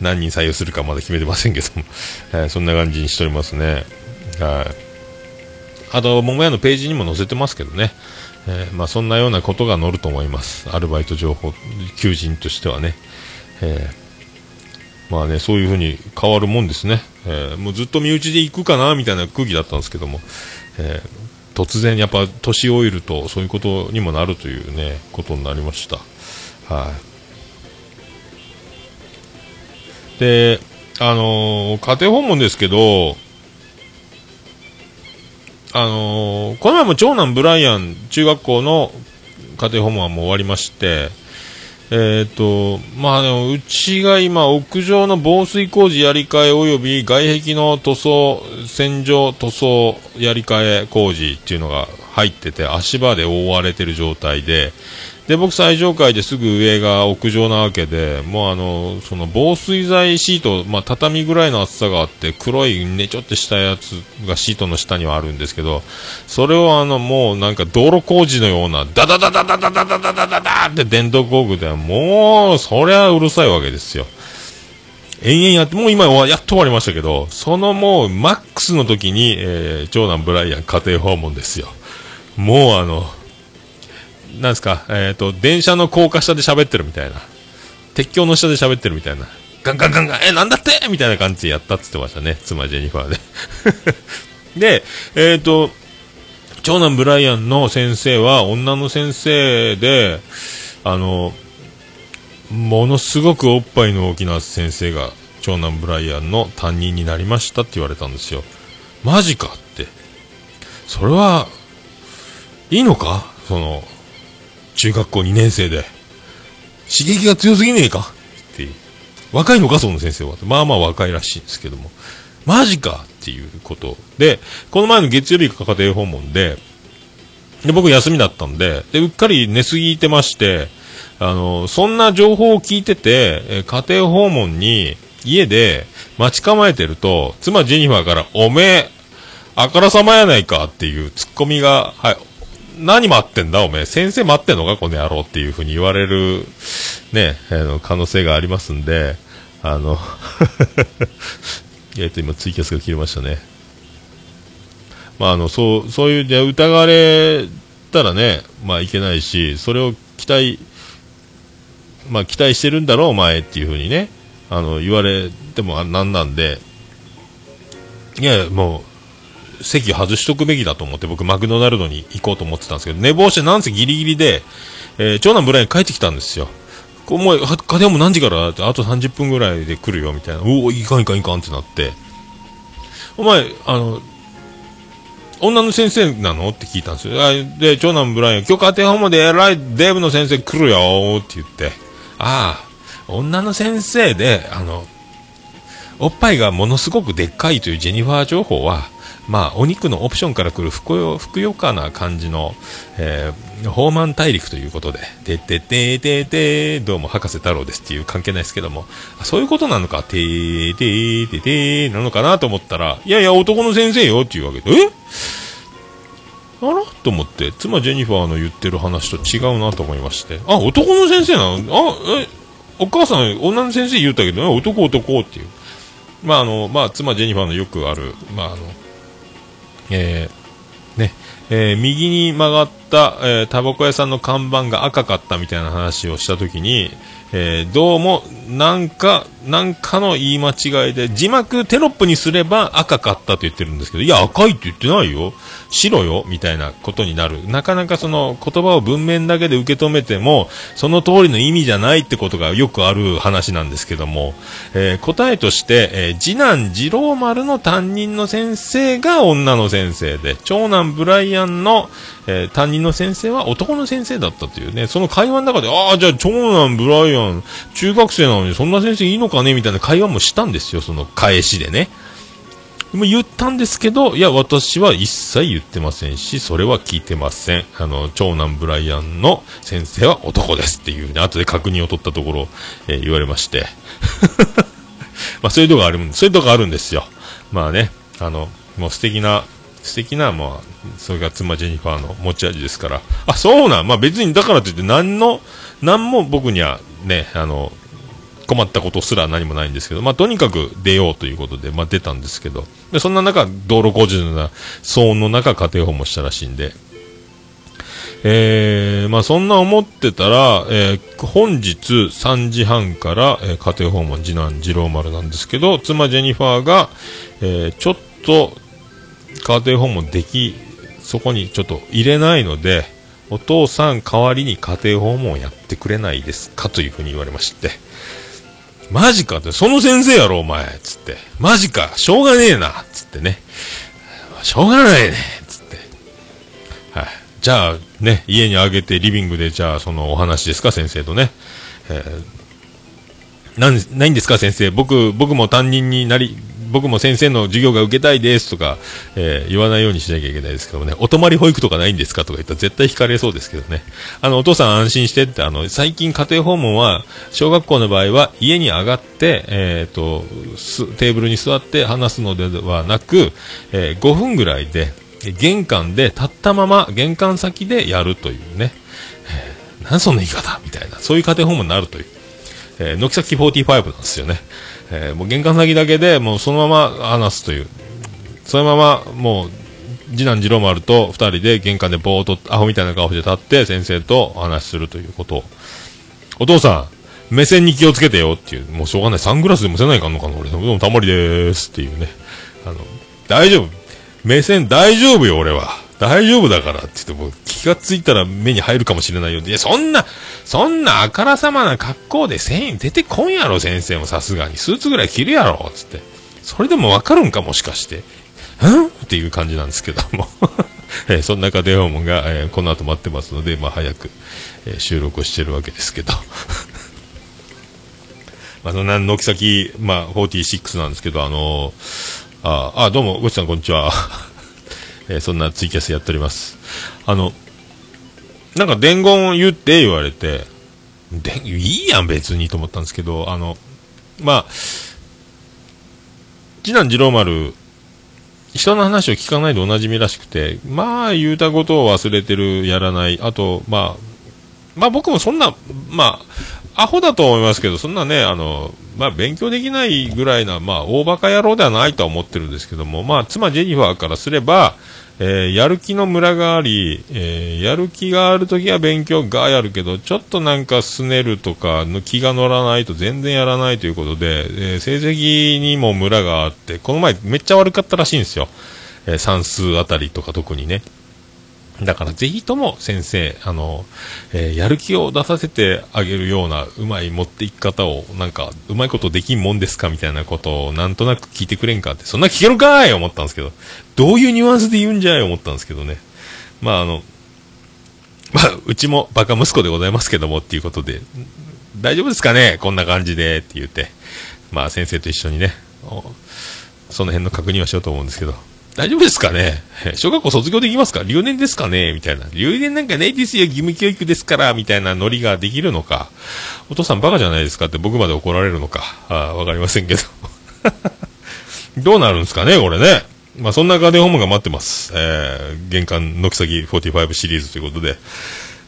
何人採用するかまだ決めてませんけども、えーそんな感じにしておりますね。はい。あと、桃屋のページにも載せてますけどね。えーまあ、そんなようなことが載ると思います。アルバイト情報、求人としてはね。えーまあね、そういうふうに変わるもんですね。えーもうずっと身内で行くかな、みたいな空気だったんですけども、えー突然やっぱ年老いるとそういうことにもなるというね、ことになりました。はい。で、あのー家庭訪問ですけど、あのーこの前も長男ブライアン中学校の家庭訪問はもう終わりまして、えっ、と、まあでも、うちが今、屋上の防水工事やり替え及び外壁の塗装、洗浄塗装やり替え工事っていうのが入ってて、足場で覆われてる状態で、で、僕最上階ですぐ上が屋上なわけで、もうあの、その防水剤シート、まあ畳ぐらいの厚さがあって、黒いねちょってしたやつがシートの下にはあるんですけど、それをあの、もうなんか道路工事のような、ダダダダダダダダダダダダって電動工具で、もう、そりゃうるさいわけですよ。延々やって、もう今はやっと終わりましたけど、そのもう、マックスの時に、えー長男ブライアン家庭訪問ですよ。もうあの、なんですか、えっ、と、電車の高架下で喋ってるみたいな。鉄橋の下で喋ってるみたいな。ガンガンガンガン、え、なんだって？みたいな感じでやったって言ってましたね。妻ジェニファーで。で、えっ、と、長男ブライアンの先生は女の先生で、あの、ものすごくおっぱいの大きな先生が長男ブライアンの担任になりましたって言われたんですよ。マジかって。それは、いいのか？その、中学校2年生で。刺激が強すぎねえか？っていう。若いのかその先生は。まあまあ若いらしいんですけども。マジかっていうこと。で、この前の月曜日か家庭訪問で、で、僕休みだったんで、で、うっかり寝すぎてまして、あの、そんな情報を聞いてて、え家庭訪問に、家で待ち構えてると、妻ジェニファーから、おめえ、あからさまやないかっていうツッコミが、はい、何待ってんだおめえ、先生待ってんのかこの野郎っていうふうに言われる、ね、あの、可能性がありますんで、あの、えっと、今ツイキャスが切れましたね。まあ、あの、そう、そういう、で疑われたらね、まあいけないし、それを期待、まあ期待してるんだろう、お前っていうふうにね、あの、言われてもなんなんで、いやいや、もう、席外しとくべきだと思って、僕、マクドナルドに行こうと思ってたんですけど、寝坊してなんせギリギリで、えー長男ブライン帰ってきたんですよ。こうもう、家庭も何時からって、あと30分ぐらいで来るよ、みたいな。おお、いかんいかんいかんってなって、お前、あの、女の先生なの？って聞いたんですよ。で、長男ブライアン、今日家庭訪問で偉いデーブの先生来るよって言って、ああ、女の先生で、あの、おっぱいがものすごくでっかいというジェニファー情報は、まあ、お肉のオプションから来るふくよ、かな感じの、えー、ホーマン大陸ということで、てててててどうも博士太郎ですっていう関係ないですけども、そういうことなのか、ててててなのかなと思ったら、いやいや、男の先生よっていうわけで、え？あら？と思って、妻ジェニファーの言ってる話と違うなと思いまして、あ、男の先生なのあ、え、お母さん、女の先生言うたけど、男男っていう。まあ、あの、まあ、妻ジェニファーのよくある、まあ、あの、えー、ね、えー右に曲がっ、えータバコ屋さんの看板が赤かったみたいな話をしたときに、えーどうも、なんか、なんかの言い間違いで、字幕テロップにすれば赤かったと言ってるんですけど、いや、赤いって言ってないよ。白よみたいなことになる。なかなかその言葉を文面だけで受け止めても、その通りの意味じゃないってことがよくある話なんですけども、えー答えとして、えー次男次郎丸の担任の先生が女の先生で、長男ブライアンの、えー担任の先生は男の先生だったというね、その会話の中で、ああ、じゃあ長男ブライアン、中学生なのにそんな先生いいのかね？みたいな会話もしたんですよ、その返しでね。でも言ったんですけど、いや、私は一切言ってませんし、それは聞いてません。あの、長男ブライアンの先生は男ですっていうね、後で確認を取ったところ、えー言われまして。まあ、そういうとこがある、そういうとこあるんですよ。まあね、あの、もう素敵な、素敵な、まあ、それが妻ジェニファーの持ち味ですから。あ、そうなん、まあ別にだからといって何の、何も僕にはね、あの、困ったことすら何もないんですけど、まあ、とにかく出ようということで、まあ、出たんですけど、でそんな中、道路工事のような騒音の中、家庭訪問したらしいんで、えー、まあ、そんな思ってたら、えー本日3時半から、えー家庭訪問、次男次郎丸なんですけど、妻ジェニファーが、えーちょっと家庭訪問でき、そこにちょっと入れないので、お父さん代わりに家庭訪問やってくれないですかというふうに言われまして、マジかって、その先生やろ、お前つって。マジか、しょうがねえなつってね。しょうがないねつって。はい。じゃあ、ね、家にあげて、リビングで、じゃあ、そのお話ですか、先生とね。えーなん、ないんですか、先生。僕、僕も担任になり、僕も先生の授業が受けたいですとか、えー言わないようにしなきゃいけないですけどもね、お泊まり保育とかないんですかとか言ったら絶対惹かれそうですけどね。あの、お父さん安心してって、あの、最近家庭訪問は、小学校の場合は家に上がって、えっ、と、テーブルに座って話すのではなく、えー5分ぐらいで、玄関で立ったまま玄関先でやるというね。えなんその言い方みたいな、そういう家庭訪問になるという。えー、軒先45なんですよね。えーもう玄関先だけでもうそのまま話すという。そのままもう、次男次郎丸と二人で玄関でぼーっとアホみたいな顔して立って先生とお話するということを。お父さん、目線に気をつけてよっていう。もうしょうがない。サングラスでもせないかんのかな俺。どうもたまりでーすっていうね。あの、大丈夫。目線大丈夫よ俺は。大丈夫だからって言っても気がついたら目に入るかもしれないよ。いや、そんな、そんなあからさまな格好で繊維出てこんやろ、先生もさすがに。スーツぐらい着るやろ、つって。それでもわかるんか、もしかして。ん？っていう感じなんですけども。えーそんな家庭訪問が、えーこの後待ってますので、まあ、早く、えー収録をしてるわけですけど。まあ、そんな、軒先、まあ、46なんですけど、あのーあ、あ、どうも、ごちさん、こんにちは。えーそんなツイキャスやっております。あの、なんか伝言を言って言われて、でいいやん別にと思ったんですけど、あの、まあ、次男次郎丸、人の話を聞かないでおなじみらしくて、まあ、言うたことを忘れてる、やらない、あと、まあ、まあ僕もそんな、まあ、アホだと思いますけど、そんなね、あの、まあ勉強できないぐらいな、まあ大バカ野郎ではないとは思ってるんですけども、まあ妻ジェニファーからすれば、えーやる気のムラがあり、えーやる気があるときは勉強がやるけど、ちょっとなんかすねるとかの気が乗らないと全然やらないということで、えー成績にもムラがあって、この前めっちゃ悪かったらしいんですよ。え算数あたりとか特にね。だからぜひとも先生、あの、えーやる気を出させてあげるようなうまい持っていき方を、なんか、うまいことできんもんですかみたいなことをなんとなく聞いてくれんかって、そんな聞けるかーい思ったんですけど、どういうニュアンスで言うんじゃい思ったんですけどね。まああの、まあ、うちもバカ息子でございますけどもっていうことで、大丈夫ですかねこんな感じでって言って、まあ先生と一緒にね、その辺の確認はしようと思うんですけど、大丈夫ですかね？小学校卒業できますか？留年ですかね？みたいな。留年なんかないですよ、義務教育ですから、みたいなノリができるのか。お父さんバカじゃないですか？って僕まで怒られるのか。あわかりませんけど。どうなるんですかね？これね。まあそんなガーデンホームが待ってます。えー、玄関軒先45シリーズということで。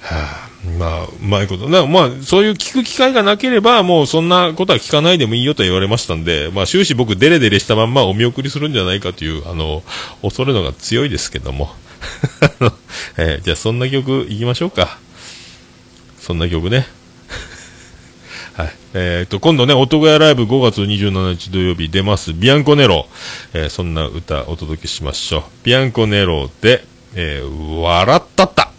はあ、まあ、うまいこと。なまあ、そういう聞く機会がなければ、もうそんなことは聞かないでもいいよと言われましたんで、まあ終始僕デレデレしたまんまお見送りするんじゃないかという、あの、恐れのが強いですけども。えーじゃあそんな曲いきましょうか。そんな曲ね。はい。えっ、と、今度ね、音小屋ライブ5月27日土曜日出ます、ビアンコネロ。えーそんな歌お届けしましょう。ビアンコネロで、えー笑ったった。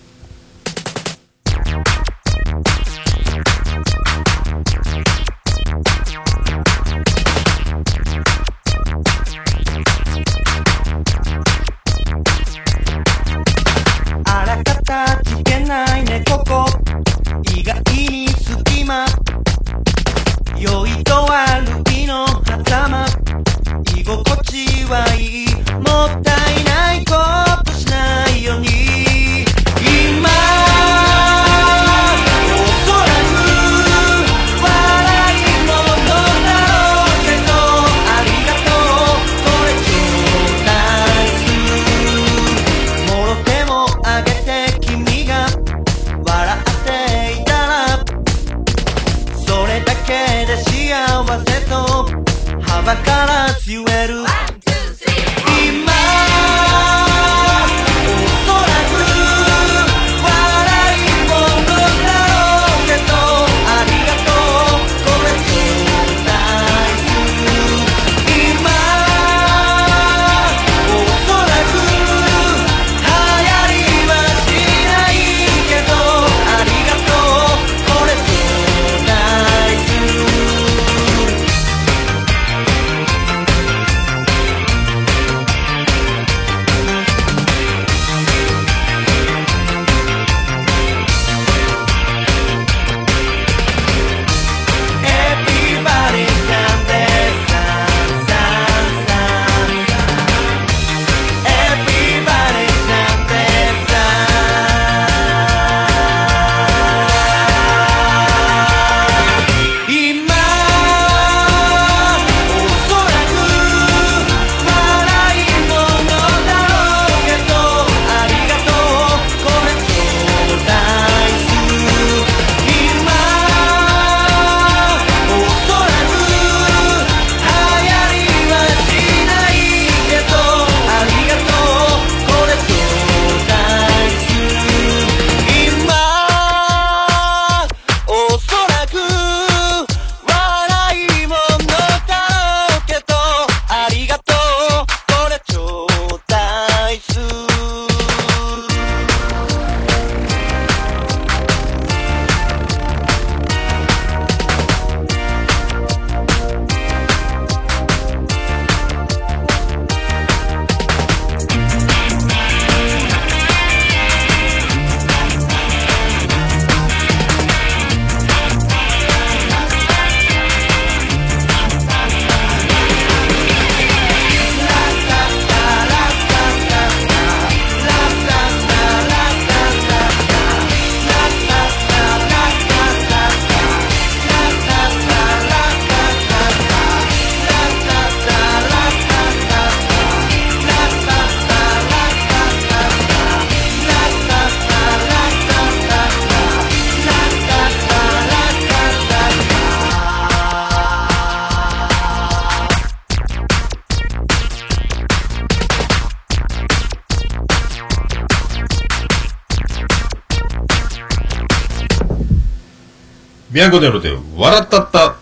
で笑ったった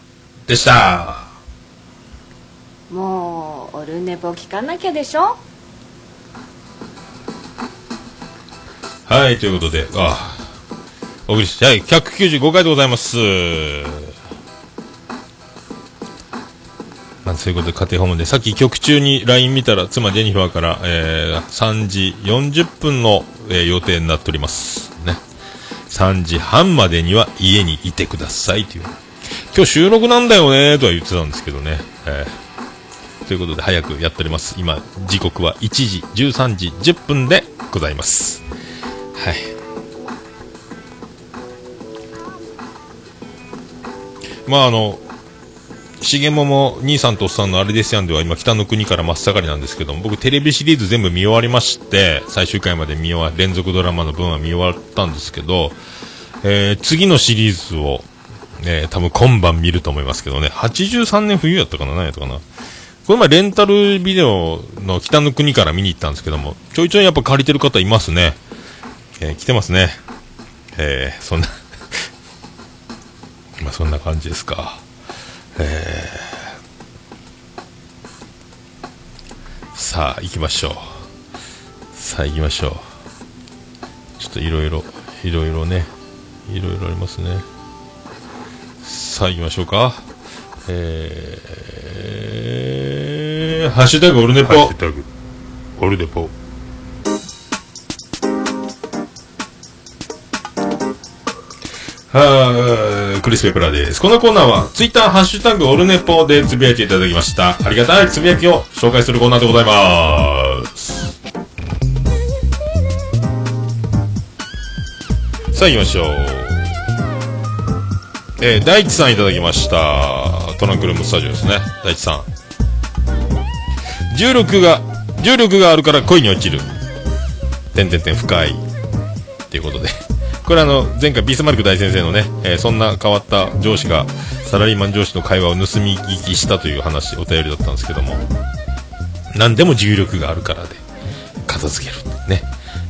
でした。もうオルネポ聞かなきゃでしょ？はい、ということで、あお送りして、はい、195回でございます。まあ、そういうことで家庭訪問で、さっき曲中に LINE 見たら、妻ジェニファーから、えー、3時40分の、えー予定になっております。ね。3時半までには家にいてくださいという。今日収録なんだよねとは言ってたんですけどね。えーということで、早くやっております。今、時刻は1時、13時10分でございます。はい。まああの、重桃兄さんとおっさんのあれですやんでは今北の国から真っ盛りなんですけども僕テレビシリーズ全部見終わりまして最終回まで見終わ連続ドラマの分は見終わったんですけど、えー次のシリーズを、えー多分今晩見ると思いますけどね。83年冬やったかな何やったかな。この前レンタルビデオの北の国から見に行ったんですけどもちょいちょいやっぱ借りてる方いますね、えー来てますね。えーそんな まあそんな感じですか。さあ行きましょう。さあ行きましょう。ちょっといろいろいろいろね。いろいろありますね。さあ行きましょうか。えー、ハッシュタグオルネポ。ハッシュタグ。オルネポ。はークリス・ペプラです。このコーナーは、ツイッター、ハッシュタグ、オルネポでつぶやいていただきました。ありがたいつぶやきを紹介するコーナーでございます。さあ行きましょう。えー、大地さんいただきました。トランクルームスタジオですね。大地さん。重力が、重力があるから恋に落ちる。てんてんてん深い。ということで。これあの、前回ビスマルク大先生のね、えーそんな変わった上司が、サラリーマン上司の会話を盗み聞きしたという話、お便りだったんですけども、何でも重力があるからで、片付ける。ね。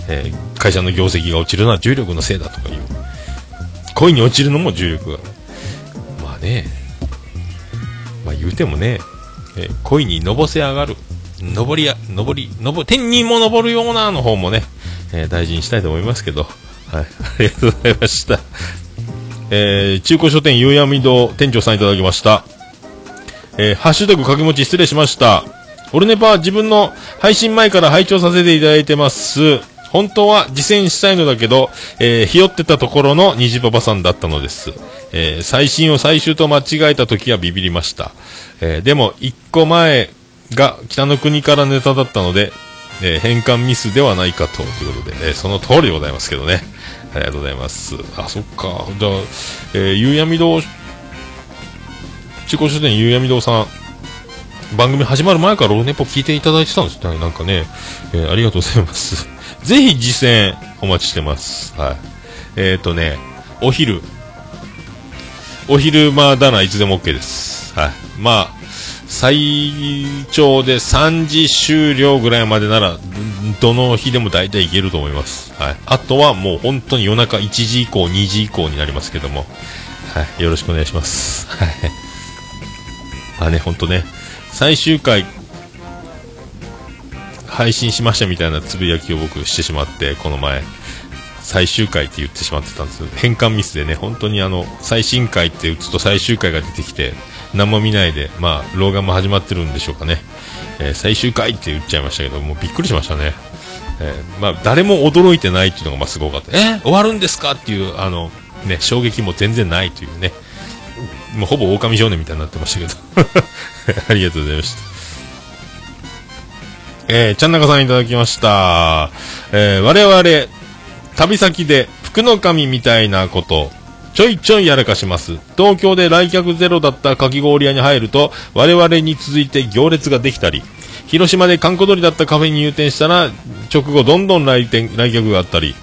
えー会社の業績が落ちるのは重力のせいだとかいう。恋に落ちるのも重力が。まあね、まあ言うてもね、えー恋にのぼせ上がる。登りや、登り、登、天にも登るようなの方もね、えー大事にしたいと思いますけど、はい、ありがとうございました。えー中古書店夕闇堂店長さんいただきました。えーハッシュタグ掛け持ち失礼しました。オルネパは自分の配信前から拝聴させていただいてます。本当は実践したいのだけど、えーひよってたところの虹パパさんだったのです。えー最新を最終と間違えた時はビビりました。えーでも、一個前が北の国からネタだったので、えー変換ミスではないかと、ということで、えーその通りでございますけどね。ありがとうございます。あ、そっか。じゃあ、えー、夕闇堂、中古書店夕闇堂さん、番組始まる前からオルネポ聞いていただいてたんですね。なんかね、えーありがとうございます。ぜひ実践お待ちしてます。はい。えっ、ー、とね、お昼、お昼間だないつでも OK です。はい。まあ、最長で3時終了ぐらいまでなら、どの日でも大体いけると思います。はい。あとはもう本当に夜中1時以降、2時以降になりますけども、はい。よろしくお願いします。はい。まあね、本当ね、最終回、配信しましたみたいなつぶやきを僕してしまって、この前、最終回って言ってしまってたんですよ。変換ミスでね、本当にあの、最新回って打つと最終回が出てきて、何も見ないで、まあ、老眼も始まってるんでしょうかね。えー最終回って言っちゃいましたけど、もうびっくりしましたね。えーまあ、誰も驚いてないっていうのがまあすごかった。え？ー終わるんですかっていう、あの、ね、衝撃も全然ないというね。もうほぼ狼少年みたいになってましたけど。ありがとうございました。えー、ちゃんなかさんいただきました。えー、我々、旅先で福の神みたいなこと、ちょいちょいやらかします。東京で来客ゼロだったかき氷屋に入ると、我々に続いて行列ができたり、広島で観光鳥だったカフェに入店したら、直後どんどん来店、来客があったり、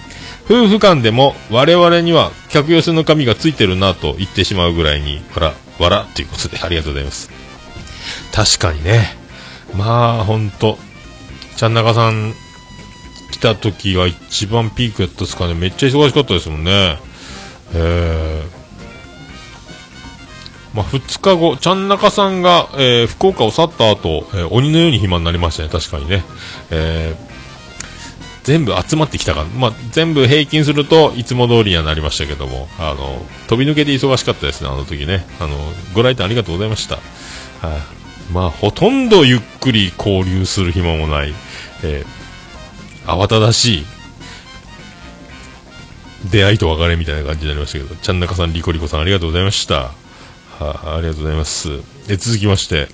夫婦間でも我々には客寄せの神がついてるなと言ってしまうぐらいに、わら、わらということでありがとうございます。確かにね。まあ、ほんと。ちゃんなかさん来た時が一番ピークやったですかね。めっちゃ忙しかったですもんね。えまあ、2日後、ちゃん中さんが、えー福岡を去った後、えー鬼のように暇になりましたね、確かにね。え全部集まってきたから、まあ、全部平均するといつも通りにはなりましたけども、あの、飛び抜けて忙しかったですね、あの時ね。あの、ご来店ありがとうございました。はい、まあ、ほとんどゆっくり交流する暇もない、えー慌ただしい出会いと別れみたいな感じになりましたけど、ちゃんなかさん、リコリコさんありがとうございました。はあ、ありがとうございます。で、続きまして、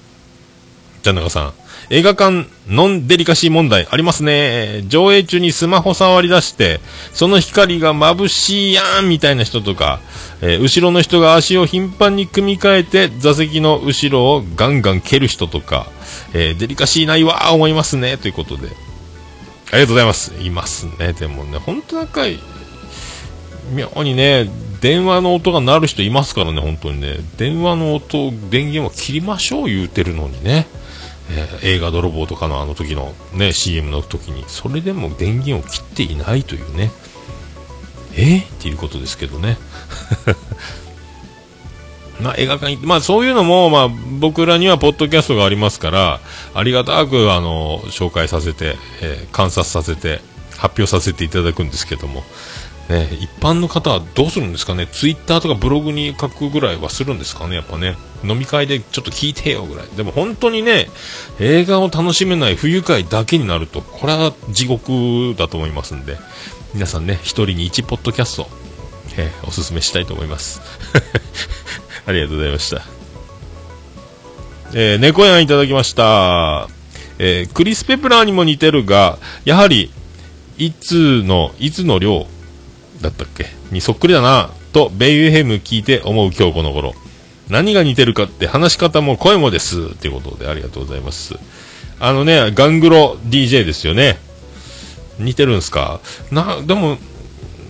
ちゃんなかさん、映画館ノンデリカシー問題ありますね。上映中にスマホ触り出して、その光が眩しいやんみたいな人とか、えー後ろの人が足を頻繁に組み替えて座席の後ろをガンガン蹴る人とか、えーデリカシーないわ思いますね。ということで。ありがとうございます。いますね。でもね、本当なんか、妙にね、電話の音が鳴る人いますからね、本当にね。電話の音、電源を切りましょう言うてるのにね。えー映画泥棒とかのあの時のね、CM の時に、それでも電源を切っていないというね。え？ーっていうことですけどね。まあ、映画館行って、まあ、そういうのも、まあ、僕らにはポッドキャストがありますから、ありがたく、あの、紹介させて、えー観察させて、発表させていただくんですけども、ね、一般の方はどうするんですかね、ツイッターとかブログに書くぐらいはするんですかね、やっぱね、飲み会でちょっと聞いてよぐらい、でも本当にね、映画を楽しめない不愉快だけになると、これは地獄だと思いますんで、皆さんね、一人に一ポッドキャスト、えーおすすめしたいと思います。ありがとうございました。えー、猫やんいただきました。えークリス・ペプラーにも似てるが、やはり、いつの、いつの量だったっけ？にそっくりだな、と、ベイユヘム聞いて思う今日この頃。何が似てるかって話し方も声もです。ということでありがとうございます。あのね、ガングロ DJ ですよね。似てるんすか？な、でも、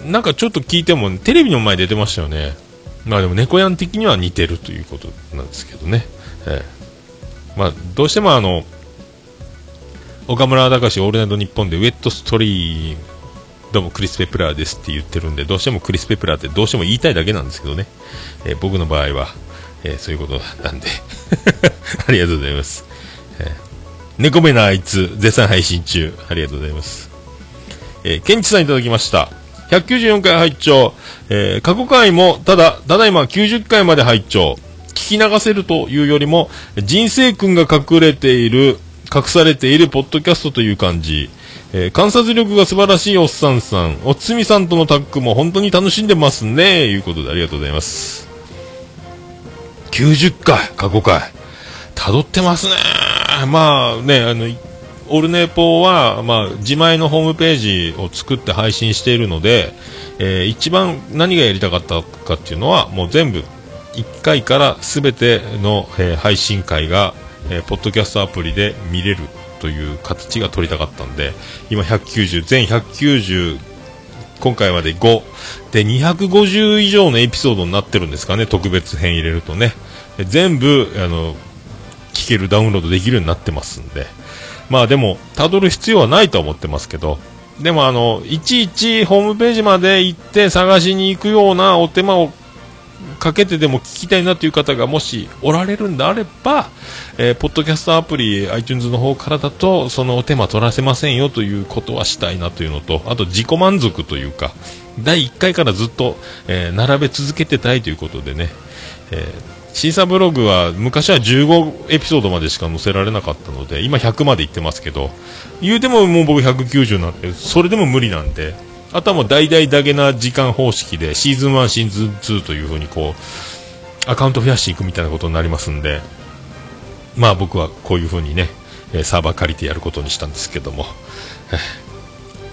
なんかちょっと聞いても、テレビの前出てましたよね。まあでも猫やん的には似てるということなんですけどね。ええまあ、どうしてもあの、岡村隆史オールナイトニッポンでウェットストリーム、どうもクリス・ペプラーですって言ってるんで、どうしてもクリス・ペプラーってどうしても言いたいだけなんですけどね。えー僕の場合は、えーそういうことなんで。ありがとうございます。えー猫目なあいつ、絶賛配信中。ありがとうございます。えー、ケンチさんいただきました。194回拝聴、えー過去回も、ただ、ただいま90回まで拝聴聞き流せるというよりも、人生君が隠れている、隠されているポッドキャストという感じ。えー観察力が素晴らしいおっさんさん、おつみさんとのタッグも本当に楽しんでますね。いうことでありがとうございます。90回、過去回。辿ってますね。まあね、あの、オルネポは、まあ、自前のホームページを作って配信しているので、えー一番何がやりたかったかっていうのは、もう全部、1回から全ての、えー配信会が、えーポッドキャストアプリで見れるという形が取りたかったんで、今190、全190、今回まで5。で、250以上のエピソードになってるんですかね、特別編入れるとね。全部、あの、聞ける、ダウンロードできるようになってますんで。まあでも、辿る必要はないとは思ってますけど、でもあの、いちいちホームページまで行って探しに行くようなお手間をかけてでも聞きたいなという方がもしおられるんであれば、えーポッドキャストアプリ iTunes の方からだとそのお手間取らせませんよということはしたいなというのとあと自己満足というか第1回からずっと、えー並べ続けてたいということでね、えーシーサーブログは昔は15エピソードまでしか載せられなかったので今100まで行ってますけど言うてももう僕190なんでそれでも無理なんであとはもう大々だけな時間方式でシーズン1、シーズン2というふうにこうアカウント増やしていくみたいなことになりますんでまあ僕はこういうふうにねサーバー借りてやることにしたんですけども。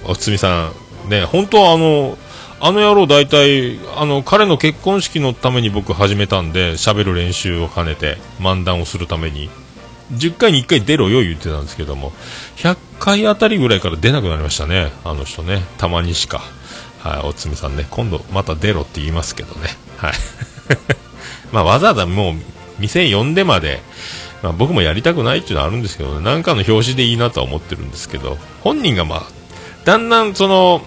おつみさんね本当はあのあの野郎大体あの彼の結婚式のために僕始めたんで喋る練習を兼ねて漫談をするために10回に1回出ろよ言ってたんですけども100回あたりぐらいから出なくなりましたね。あの人ね。たまにしか。はいおつみさんね。今度また出ろって言いますけどね。はい。まあわざわざもう店呼んでまでまあ、僕もやりたくないっていうのはあるんですけどね、なんかの表紙でいいなとは思ってるんですけど、本人がまあ、だんだんその、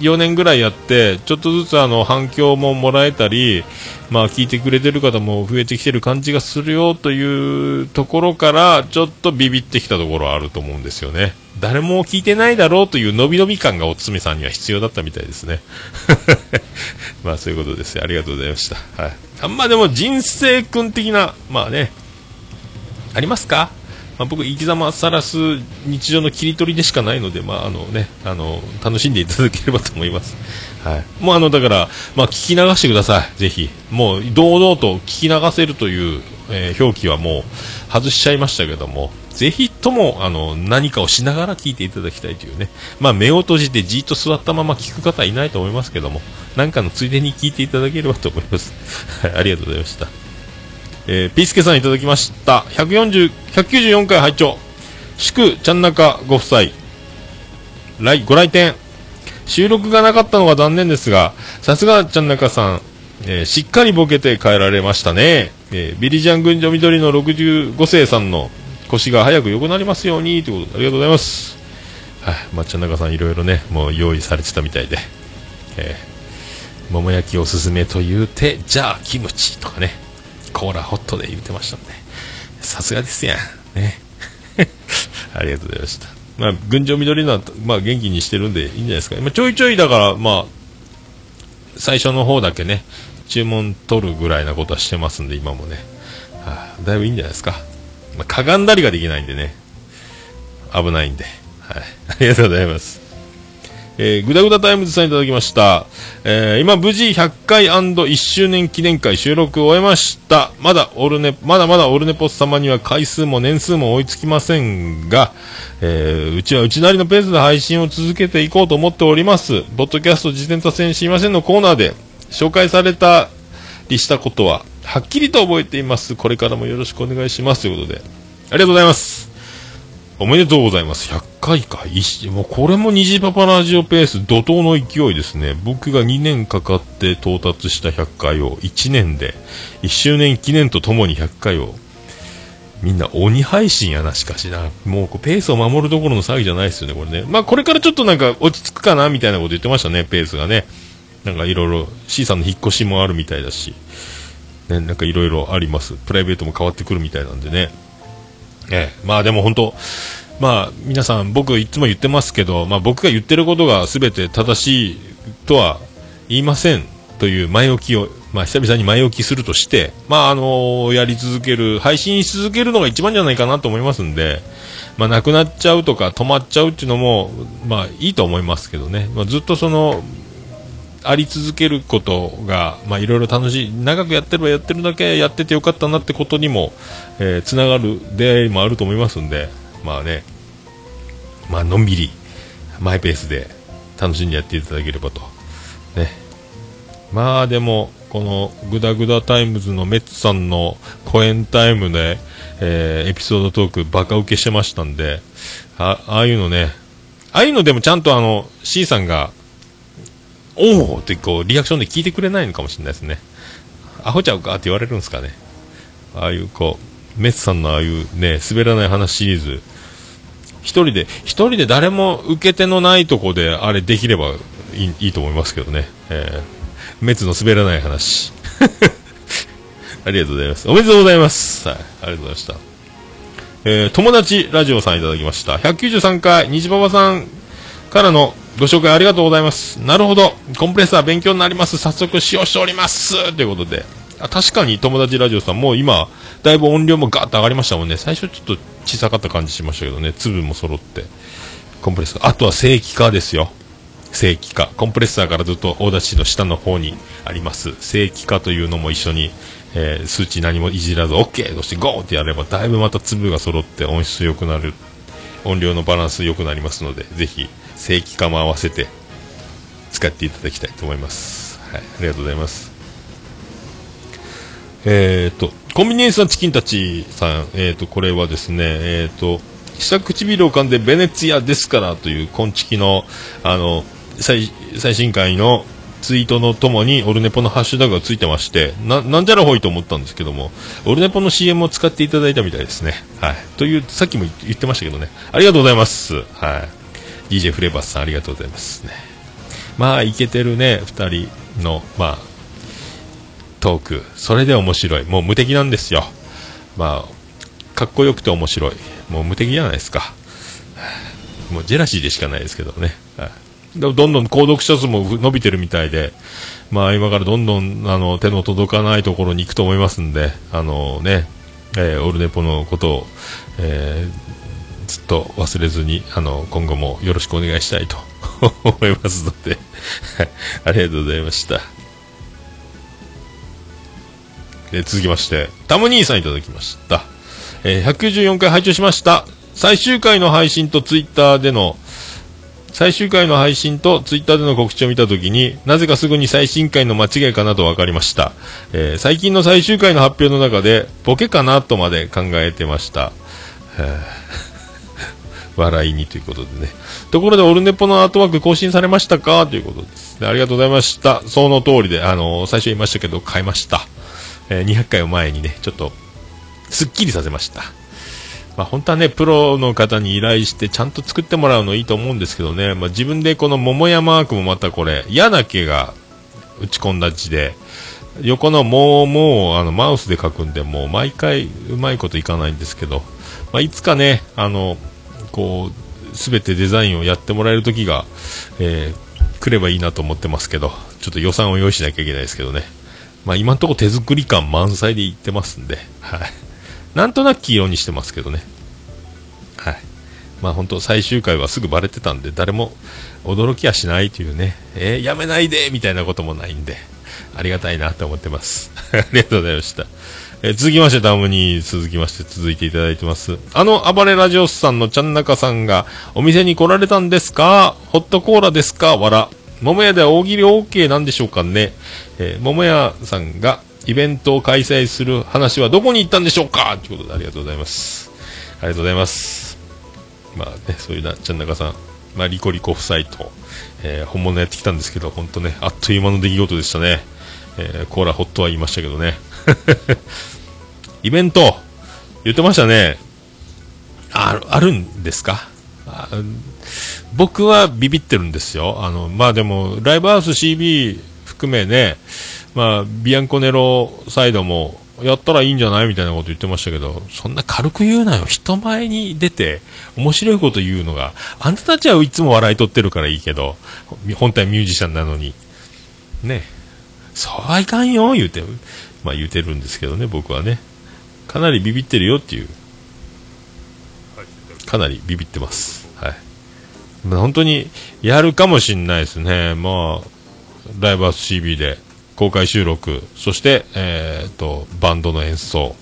4年ぐらいやって、ちょっとずつあの反響ももらえたり、まあ聞いてくれてる方も増えてきてる感じがするよというところから、ちょっとビビってきたところはあると思うんですよね。誰も聞いてないだろうという伸び伸び感がおつみさんには必要だったみたいですね。まあそういうことです。ありがとうございました。はい。あんまでも人生君的な、まあね、ありますか？まあ、僕、生き様さらす日常の切り取りでしかないので、まあ、あのね、あの、楽しんでいただければと思います。はい。もうあの、だから、まあ、聞き流してください。ぜひ。もう、堂々と聞き流せるという、えー表記はもう、外しちゃいましたけども、ぜひとも、あの、何かをしながら聞いていただきたいというね。まあ、目を閉じてじっと座ったまま聞く方はいないと思いますけども、なんかのついでに聞いていただければと思います。はい、ありがとうございました。えーピースケさんいただきました。140、194回拝聴祝、ちゃんなかご夫妻。来、ご来店。収録がなかったのが残念ですが、さすがちゃんなかさん、えーしっかりボケて帰られましたね。えービリジャン群青緑の65世さんの腰が早く良くなりますように、ということでありがとうございます。はい、まあ、ちゃんなかさんいろいろね、もう用意されてたみたいで。えー桃焼きおすすめと言うて、じゃあキムチとかね。コーラホットで言ってましたんで。さすがですやん。ね。ありがとうございました。まあ、群青緑のは、まあ、元気にしてるんでいいんじゃないですか。まあ、ちょいちょいだから、まあ、最初の方だけね、注文取るぐらいなことはしてますんで、今もね。はあだいぶいいんじゃないですか。まあ、かがんだりができないんでね。危ないんで。はい。ありがとうございます。えー、グダグダタイムズさんいただきました。えー今無事100回 &1 周年記念会収録を終えました。まだオルネ、まだまだオルネポス様には回数も年数も追いつきませんが、えーうちはうちなりのペースで配信を続けていこうと思っております。ポッドキャスト自転車戦知りませんのコーナーで紹介されたりしたことは、はっきりと覚えています。これからもよろしくお願いします。ということで、ありがとうございます。おめでとうございます。100回か。いしもうこれも虹パパラジオペース、怒涛の勢いですね。僕が2年かかって到達した100回を1年で、1周年記念とともに100回を、みんな鬼配信やな、しかしな。もうこうペースを守るどころの騒ぎじゃないですよね、これね。まあこれからちょっとなんか落ち着くかな、みたいなこと言ってましたね、ペースがね。なんかいろいろ C さんの引っ越しもあるみたいだし、ね、なんかいろいろあります。プライベートも変わってくるみたいなんでね。ええ、まあでも本当、まあ皆さん、僕いつも言ってますけど、まあ僕が言ってることが全て正しいとは言いませんという前置きを、まあ久々に前置きするとして、まああのやり続ける、配信し続けるのが一番じゃないかなと思いますんで、まあなくなっちゃうとか止まっちゃうっていうのも、まあいいと思いますけどね、まあずっとその、あり続けることが、まあ、いろいろ楽しい、長くやってればやってるだけやっててよかったなってことにも、えーつながる出会いもあると思いますんで、まあね、まあ、のんびり、マイペースで楽しんでやっていただければと。ね。まあでも、このグダグダタイムズのメッツさんのコエンタイムで、えーエピソードトークバカ受けしてましたんで、あああいうのね、ああいうのでもちゃんとあの、C さんが、おおってこう、リアクションで聞いてくれないのかもしれないですね。アホちゃうかって言われるんですかね。ああいうこう、メッツさんのああいうね、滑らない話シリーズ、一人で、一人で誰も受け手のないとこであれできればいいいいと思いますけどね。えー、メッツの滑らない話。ありがとうございます。おめでとうございます。はい、ありがとうございました。えー、友達ラジオさんいただきました。193回、虹パパさんからのご紹介ありがとうございます。なるほど。コンプレッサー勉強になります。早速使用しております。ということで。あ確かに友達ラジオさんもう今、だいぶ音量もガーッと上がりましたもんね。最初ちょっと小さかった感じしましたけどね。粒も揃って。コンプレッサー。あとは正規化ですよ。正規化。コンプレッサーからずっと大出しの下の方にあります。正規化というのも一緒に、えー数値何もいじらず OK としてゴーってやればだいぶまた粒が揃って音質良くなる。音量のバランス良くなりますので、ぜひ正規化も合わせて使っていただきたいと思います。はい。ありがとうございます。えっ、と、コンビニエンスなチキンたちさん、えっ、と、これはですね、えっ、と、下唇を噛んでベネツィアですからという、コンチキの、あの、最、最新回のツイートのともに、オルネポのハッシュタグがついてまして、な、なんじゃらほいと思ったんですけども、オルネポの CM を使っていただいたみたいですね。はい。という、さっきも言ってましたけどね。ありがとうございます。はい。DJ フレーバスさん、ありがとうございますね。まあ、イケてるね、二人の、まあ、トーク。それで面白い。もう無敵なんですよ。まあ、かっこよくて面白い。もう無敵じゃないですか。もうジェラシーでしかないですけどね。はいどどんどん購読者数も伸びてるみたいで、まあ今からどんどんあの手の届かないところに行くと思いますんで、あのね、えーオルネポのことを、えずっと忘れずに、あの、今後もよろしくお願いしたいと 思いますので、ありがとうございました。え続きまして、タム兄さんいただきました。えー194回拝聴しました。最終回の配信とツイッターでの、最終回の配信とツイッターでの告知を見たときになぜかすぐに最新回の間違いかなと分かりました、えー最近の最終回の発表の中でボケかなとまで考えてました笑いにということでね。ところでオルネポのアートワーク更新されましたか？ということですでありがとうございました。その通りで、あのー最初言いましたけど変えました、えー200回を前にねちょっとすっきりさせました。まあ、本当はね、プロの方に依頼してちゃんと作ってもらうのいいと思うんですけどね、まあ、自分でこの桃屋マークもまたこれ、矢だけが打ち込んだ字で、横のもうもうあのマウスで書くんで、もう毎回うまいこといかないんですけど、まあ、いつかね、あの、こう、すべてデザインをやってもらえる時が、えー来ればいいなと思ってますけど、ちょっと予算を用意しなきゃいけないですけどね。まあ、今のところ手作り感満載でいってますんで、はい。なんとなく黄色にしてますけどね。はい。まあ本当最終回はすぐバレてたんで、誰も驚きはしないというね、えーやめないでみたいなこともないんで、ありがたいなと思ってます。ありがとうございました。えー続きまして、ダムに続きまして続いていただいてます。あの、暴れラジオスさんのちゃんなかさんが、お店に来られたんですか？ホットコーラですか？わら。桃屋では大喜利 OK なんでしょうかね？えー桃屋さんがイベントを開催する話はどこに行ったんでしょうか？ということでありがとうございます。ありがとうございます。まあね、そういうな、ちゃんなかさん、まあ、リコリコ夫妻と、えー本物やってきたんですけど、本当ね、あっという間の出来事でしたね。えーコーラホットは言いましたけどね。イベント、言ってましたね。ある、あるんですか？僕はビビってるんですよ。あの、まあでも、ライブハウス CB 含めね、まあ、ビアンコネロサイドも、やったらいいんじゃないみたいなこと言ってましたけど、そんな軽く言うなよ。人前に出て、面白いこと言うのが、あんたたちはいつも笑い取ってるからいいけど、本体ミュージシャンなのに、ね、そうはいかんよ、言うて、まあ言うてるんですけどね、僕はね。かなりビビってるよっていう、かなりビビってます。はい。まあ本当に、やるかもしんないですね。まあ、ライブハウス CB で公開収録、そして、えー、と、バンドの演奏、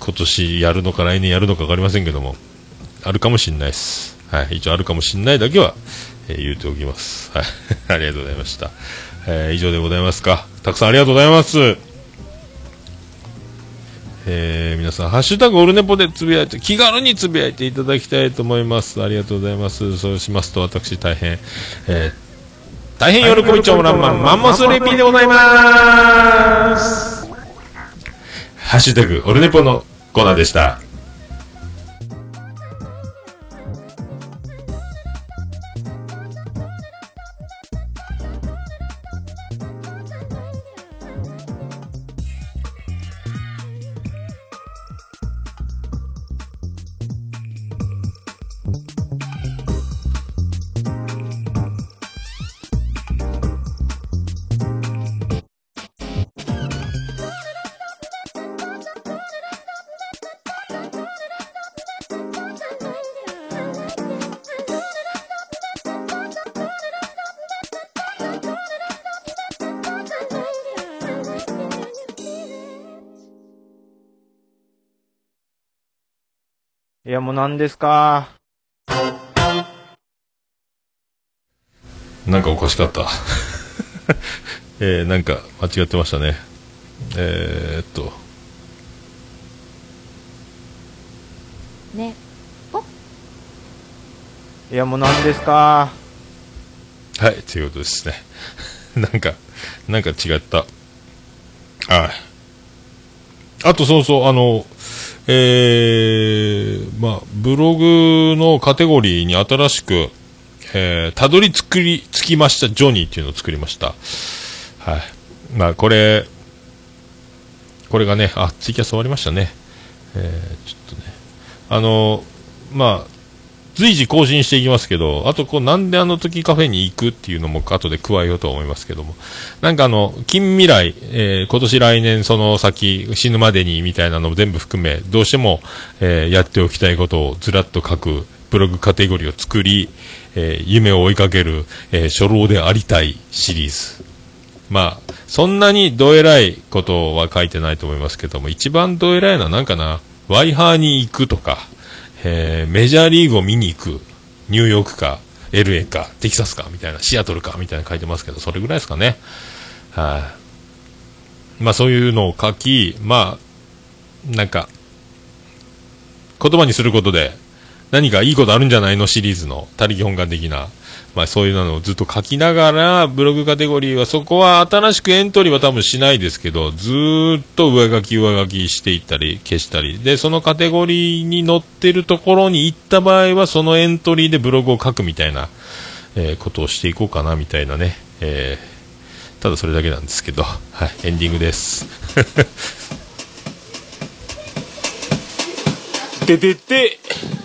今年やるのか来年やるのか分かりませんけども、あるかもしんないです。はい。一応あるかもしんないだけは、えー言うておきます。はい。ありがとうございました。えー以上でございますか。たくさんありがとうございます。えー皆さん、ハッシュタグオルネポでつぶやいて、気軽につぶやいていただきたいと思います。ありがとうございます。そうしますと、私大変、えー大変喜び長乱マン、マンモスレピーでございます。ハッシュタグ、オルネポのコーナーでした。何ですか？なんかおかしかった。えー、なんか間違ってましたね。えー、っと、ねいや、もう何ですか？はい、ということですね。なんか、なんか違った。はい。あとそうそう、あの、えー、まあ、ブログのカテゴリーに新しく、えー、たどり着くり、着きましたジョニーっていうのを作りました。はい。まあ、これ、これがね、あ、ツイキャス終わりましたね。えー、ちょっとね。あのまあ、随時更新していきますけど、あとこう、なんであの時カフェに行くっていうのも後で加えようと思いますけども、なんかあの、近未来、えー今年来年その先、死ぬまでにみたいなのも全部含め、どうしても、えーやっておきたいことをずらっと書く、ブログカテゴリーを作り、えー夢を追いかける、えー初老でありたいシリーズ。まあ、そんなにどえらいことは書いてないと思いますけども、一番どえらいのはなんかな、ワイハーに行くとか、えーメジャーリーグを見に行く、ニューヨークか、LA か、テキサスか、みたいな、シアトルか、みたいな書いてますけど、それぐらいですかね。はい、まあそういうのを書き、まあ、なんか、言葉にすることで、何かいいことあるんじゃないの？シリーズの、他力本願的な、まあそういうのをずっと書きながら、ブログカテゴリーはそこは新しくエントリーは多分しないですけど、ずーっと上書き上書きしていったり、消したり。で、そのカテゴリーに載ってるところに行った場合は、そのエントリーでブログを書くみたいな、えー、ことをしていこうかな、みたいなね。えー、ただそれだけなんですけど、はい、エンディングです。ててて、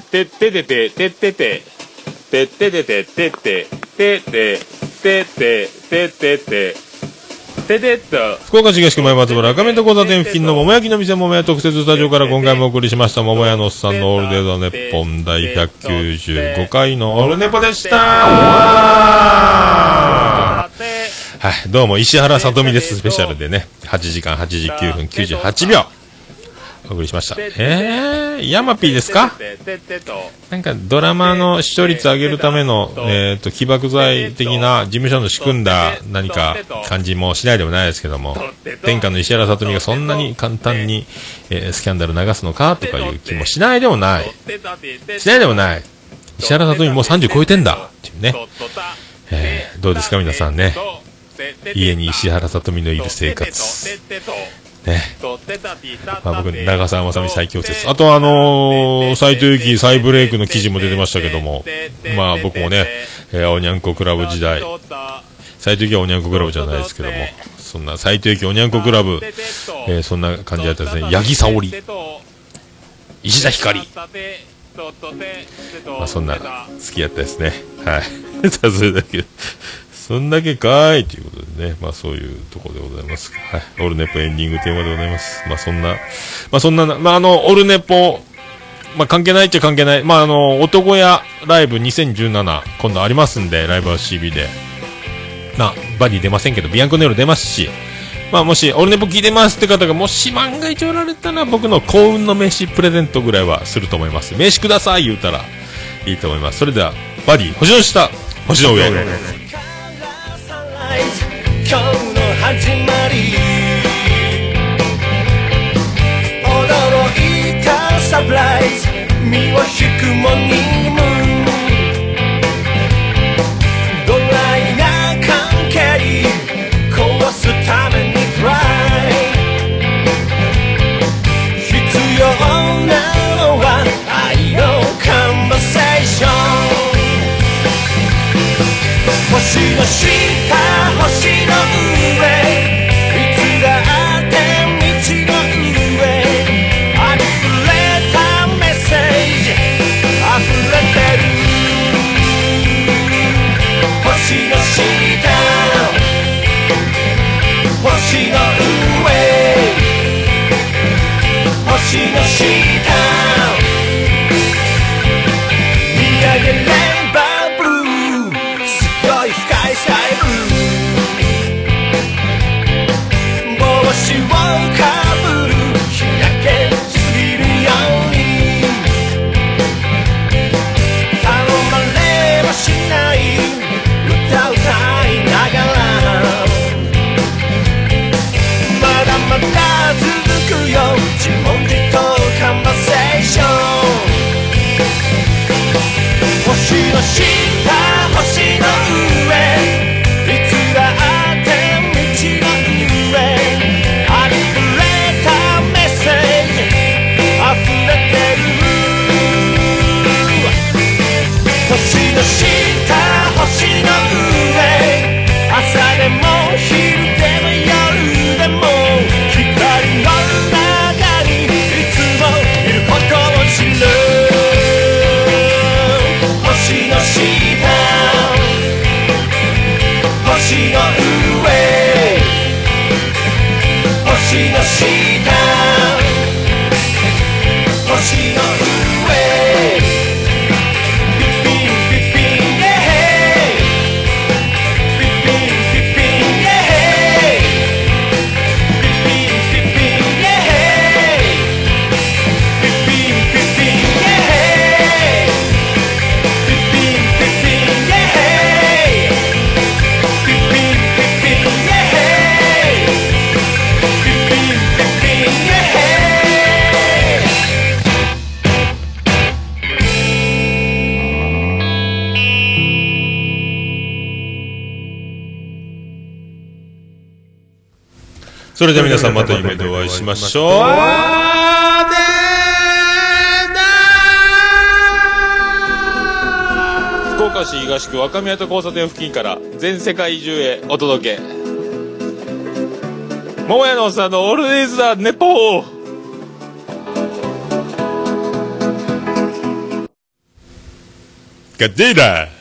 てててて、ててて。ててててててててててててててて。てと。福岡市東区前松原赤目と交差点付近の桃焼きの店桃屋特設スタジオから今回もお送りしました桃屋のおっさんのオールデーザネッポン第195回のオールネポでした。はい、どうも石原さとみですスペシャルでね、8時間89分98秒お送りしました。えー、ヤマピーですか？なんかドラマの視聴率上げるための、えっ、と、起爆剤的な事務所の仕組んだ何か感じもしないでもないですけども、天下の石原さとみがそんなに簡単に、えースキャンダル流すのかとかいう気もしないでもない。しないでもない。石原さとみもう30超えてんだっていうね。えーどうですか？皆さんね。家に石原さとみのいる生活。ね。まあ僕、長澤まさみ最強説。あとあのー、斎藤由貴再ブレイクの記事も出てましたけども、まあ僕もね、えーおにゃんこクラブ時代、斎藤由貴はおにゃんこクラブじゃないですけども、そんな斎藤由貴おにゃんこクラブ、えーそんな感じだったですね。八木沙織、石田ひかり、まあそんな好きやったですね。はい。さあそれだけ。そんだけかーいということでね、まあそういうところでございます。はい。オルネポエンディングテーマでございます。まあそんな、まあそんなな、まああの、オルネポ、まあ関係ないっちゃ関係ない。まああの、男屋ライブ2017、今度ありますんで、ライブは CB で。まあ、バディ出ませんけど、ビアンコネロ出ますし、まあもし、オルネポ聞いてますって方がもし万が一おられたら、僕の幸運の名刺プレゼントぐらいはすると思います。名刺ください言うたらいいと思います。それでは、バディ、星の下、星の上。今日の始まり。驚いたサプライズ。身を引くモーニングドライな関係壊すためにトライ。必要なのは愛のカンバセーション。星のした。それでは皆さんまた夢でお会いしましょう。福岡市東区若宮と交差点付近から全世界中へお届け。桃屋のおっさんの「オールディーズ・ザ・ネポー」ガディーラー